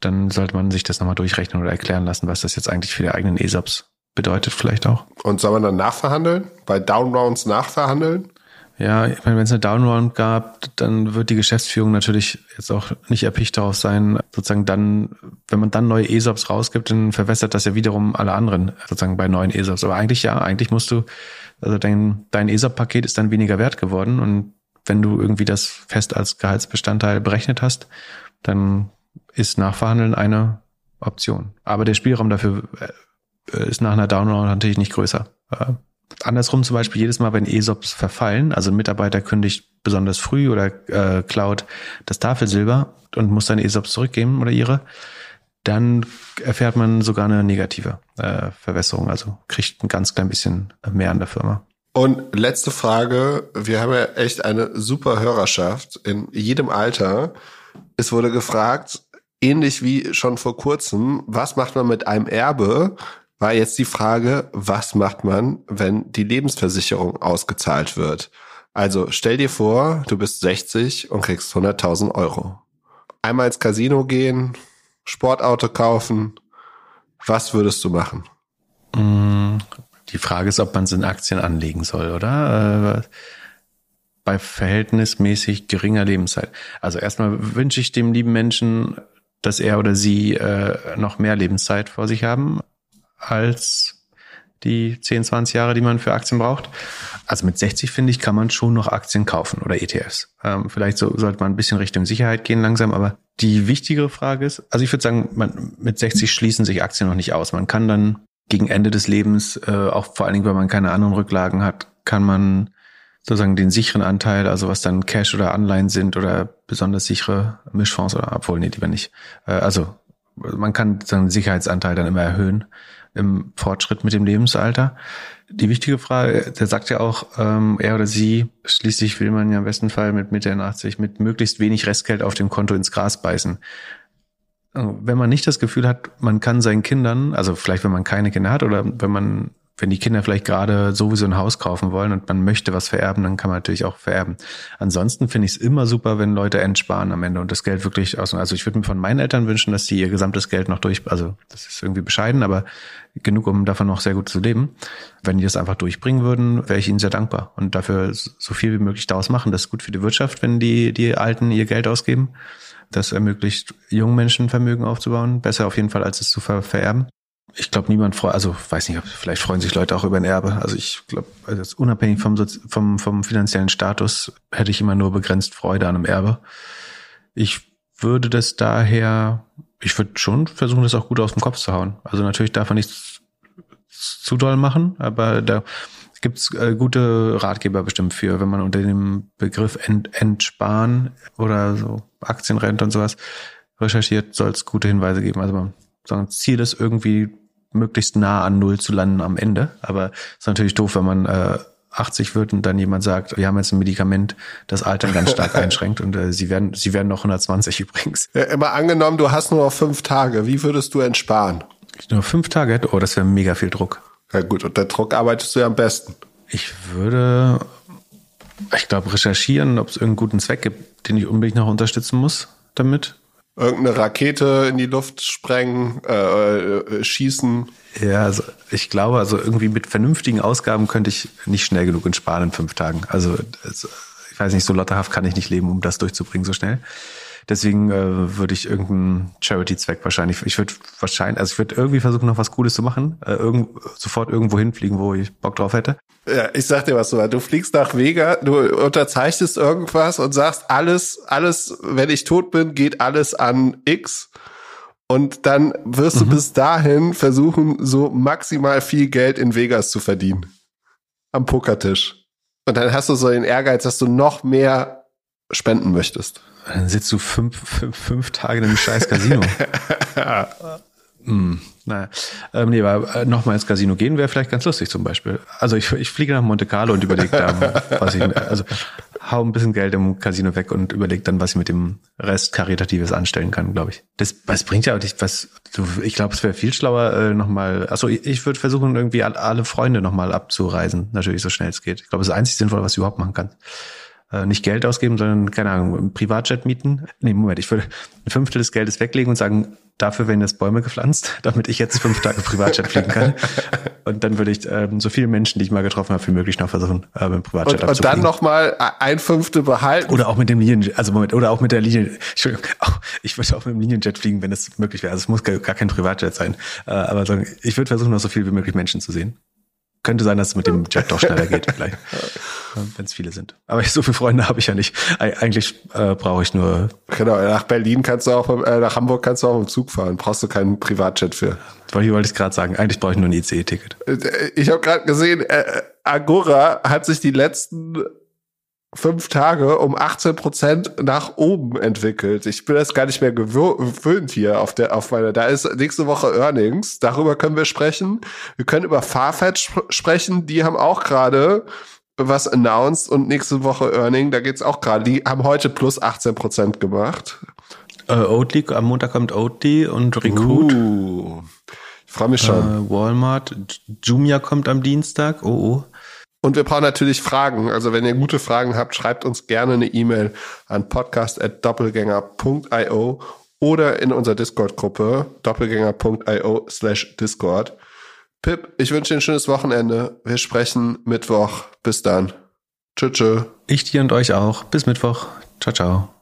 dann sollte man sich das nochmal durchrechnen oder erklären lassen, was das jetzt eigentlich für die eigenen ESOPs bedeutet vielleicht auch. Und soll man dann nachverhandeln? Bei Downrounds nachverhandeln? Ja, ich meine, wenn es eine Downround gab, dann wird die Geschäftsführung natürlich jetzt auch nicht erpicht darauf sein, sozusagen dann, wenn man dann neue ESOPs rausgibt, dann verwässert das ja wiederum alle anderen, sozusagen bei neuen ESOPs. Aber eigentlich ja, eigentlich musst du, also dein, dein ESOP-Paket ist dann weniger wert geworden und wenn du irgendwie das fest als Gehaltsbestandteil berechnet hast, dann ist Nachverhandeln eine Option. Aber der Spielraum dafür äh, äh, ist nach einer Downround natürlich nicht größer. Äh, andersrum zum Beispiel jedes Mal, wenn ESOPs verfallen, also ein Mitarbeiter kündigt besonders früh oder äh, klaut das Tafelsilber und muss seine ESOPs zurückgeben oder ihre, dann erfährt man sogar eine negative äh, Verwässerung, also kriegt ein ganz klein bisschen mehr an der Firma. Und letzte Frage, wir haben ja echt eine super Hörerschaft in jedem Alter. Es wurde gefragt, ähnlich wie schon vor kurzem, was macht man mit einem Erbe, war jetzt die Frage, was macht man, wenn die Lebensversicherung ausgezahlt wird? Also stell dir vor, du bist 60 und kriegst 100.000 Euro. Einmal ins Casino gehen, Sportauto kaufen. Was würdest du machen? Mm, die Frage ist, ob man es in Aktien anlegen soll, oder? Äh, bei verhältnismäßig geringer Lebenszeit. Also erstmal wünsche ich dem lieben Menschen, dass er oder sie äh, noch mehr Lebenszeit vor sich haben als die 10, 20 Jahre, die man für Aktien braucht. Also mit 60, finde ich, kann man schon noch Aktien kaufen oder ETFs. Ähm, vielleicht so, sollte man ein bisschen Richtung Sicherheit gehen langsam, aber die wichtigere Frage ist, also ich würde sagen, man, mit 60 schließen sich Aktien noch nicht aus. Man kann dann gegen Ende des Lebens, äh, auch vor allen Dingen, wenn man keine anderen Rücklagen hat, kann man sozusagen den sicheren Anteil, also was dann Cash oder Anleihen sind oder besonders sichere Mischfonds oder obwohl, nee, lieber nicht. Äh, also man kann seinen Sicherheitsanteil dann immer erhöhen im Fortschritt mit dem Lebensalter. Die wichtige Frage, der sagt ja auch, ähm, er oder sie, schließlich will man ja im besten Fall mit Mitte 80 mit möglichst wenig Restgeld auf dem Konto ins Gras beißen. Wenn man nicht das Gefühl hat, man kann seinen Kindern, also vielleicht wenn man keine Kinder hat oder wenn man wenn die Kinder vielleicht gerade sowieso ein Haus kaufen wollen und man möchte was vererben, dann kann man natürlich auch vererben. Ansonsten finde ich es immer super, wenn Leute entsparen am Ende und das Geld wirklich aus. Also ich würde mir von meinen Eltern wünschen, dass sie ihr gesamtes Geld noch durch, also das ist irgendwie bescheiden, aber genug, um davon noch sehr gut zu leben. Wenn die das einfach durchbringen würden, wäre ich ihnen sehr dankbar und dafür so viel wie möglich daraus machen. Das ist gut für die Wirtschaft, wenn die, die Alten ihr Geld ausgeben. Das ermöglicht jungen Menschen Vermögen aufzubauen. Besser auf jeden Fall, als es zu ver vererben ich glaube, niemand freut, also weiß nicht, vielleicht freuen sich Leute auch über ein Erbe. Also ich glaube, also unabhängig vom, vom, vom finanziellen Status hätte ich immer nur begrenzt Freude an einem Erbe. Ich würde das daher, ich würde schon versuchen, das auch gut aus dem Kopf zu hauen. Also natürlich darf man nichts zu doll machen, aber da gibt's äh, gute Ratgeber bestimmt für, wenn man unter dem Begriff ent, entsparen oder so Aktienrente und sowas recherchiert, soll es gute Hinweise geben. Also man sagen, Ziel ist irgendwie möglichst nah an Null zu landen am Ende. Aber ist natürlich doof, wenn man äh, 80 wird und dann jemand sagt, wir haben jetzt ein Medikament, das Altern ganz stark einschränkt und äh, sie werden, sie werden noch 120 übrigens. Ja, immer angenommen, du hast nur noch fünf Tage. Wie würdest du entsparen? Ich nur fünf Tage hätte, oh, das wäre mega viel Druck. Ja gut, und der Druck arbeitest du ja am besten. Ich würde, ich glaube, recherchieren, ob es irgendeinen guten Zweck gibt, den ich unbedingt noch unterstützen muss damit irgendeine Rakete in die Luft sprengen, äh, äh, schießen. Ja, also ich glaube, also irgendwie mit vernünftigen Ausgaben könnte ich nicht schnell genug in fünf Tagen. Also, also ich weiß nicht, so lotterhaft kann ich nicht leben, um das durchzubringen so schnell. Deswegen äh, würde ich irgendeinen Charity-Zweck wahrscheinlich, ich würde wahrscheinlich, also ich würde irgendwie versuchen, noch was Cooles zu machen, äh, irgend, sofort irgendwo hinfliegen, wo ich Bock drauf hätte. Ja, ich sag dir was so, du fliegst nach Vega, du unterzeichnest irgendwas und sagst, alles, alles, wenn ich tot bin, geht alles an X. Und dann wirst mhm. du bis dahin versuchen, so maximal viel Geld in Vegas zu verdienen. Am Pokertisch. Und dann hast du so den Ehrgeiz, dass du noch mehr spenden möchtest. Dann sitzt du fünf, fünf, fünf Tage in einem scheiß Casino. hm, naja. Ähm, nee, aber äh, nochmal ins Casino gehen wäre vielleicht ganz lustig zum Beispiel. Also ich, ich fliege nach Monte Carlo und überlege da, was ich, also hau ein bisschen Geld im Casino weg und überlege dann, was ich mit dem Rest Karitatives anstellen kann, glaube ich. Das, was bringt ja auch nicht, was, ich glaube, es wäre viel schlauer, äh, nochmal, also ich, ich würde versuchen, irgendwie alle Freunde nochmal abzureisen, natürlich so schnell es geht. Ich glaube, das ist einzig Sinnvolle, was du überhaupt machen kannst äh, nicht Geld ausgeben, sondern, keine Ahnung, ein Privatjet mieten. Nee, Moment, ich würde ein Fünftel des Geldes weglegen und sagen, dafür werden jetzt Bäume gepflanzt, damit ich jetzt fünf Tage Privatjet fliegen kann. Und dann würde ich ähm, so viele Menschen, die ich mal getroffen habe, wie möglich noch versuchen, äh, mit dem Privatjet und, und dann nochmal ein Fünftel behalten. Oder auch mit dem Linien, also Moment, oder auch mit der Linie, Entschuldigung, ich würde auch mit dem Linienjet fliegen, wenn es möglich wäre. Also es muss gar, gar kein Privatjet sein. Äh, aber sagen, ich würde versuchen, noch so viel wie möglich Menschen zu sehen. Könnte sein, dass es mit dem Jet doch schneller geht, vielleicht, wenn es viele sind. Aber so viele Freunde habe ich ja nicht. Eigentlich äh, brauche ich nur. Genau, nach Berlin kannst du auch, äh, nach Hamburg kannst du auch im Zug fahren. Brauchst du keinen Privatjet für. Hier wollte ich gerade sagen, eigentlich brauche ich nur ein ICE-Ticket. Äh, ich habe gerade gesehen, äh, Agora hat sich die letzten fünf Tage um 18 Prozent nach oben entwickelt. Ich bin das gar nicht mehr gewöhnt hier auf der, auf meiner, da ist nächste Woche Earnings. Darüber können wir sprechen. Wir können über Farfetch sprechen. Die haben auch gerade was announced und nächste Woche Earning. Da geht's auch gerade. Die haben heute plus 18 Prozent gemacht. Äh, Oatly, am Montag kommt Oatly und Recruit. Uh, ich freue mich schon. Äh, Walmart, Jumia kommt am Dienstag. Oh, oh. Und wir brauchen natürlich Fragen. Also wenn ihr gute Fragen habt, schreibt uns gerne eine E-Mail an podcast.doppelgänger.io oder in unserer Discord-Gruppe doppelgänger.io slash Discord. Pip, ich wünsche dir ein schönes Wochenende. Wir sprechen Mittwoch. Bis dann. Tschüss. Ich dir und euch auch. Bis Mittwoch. Ciao, ciao.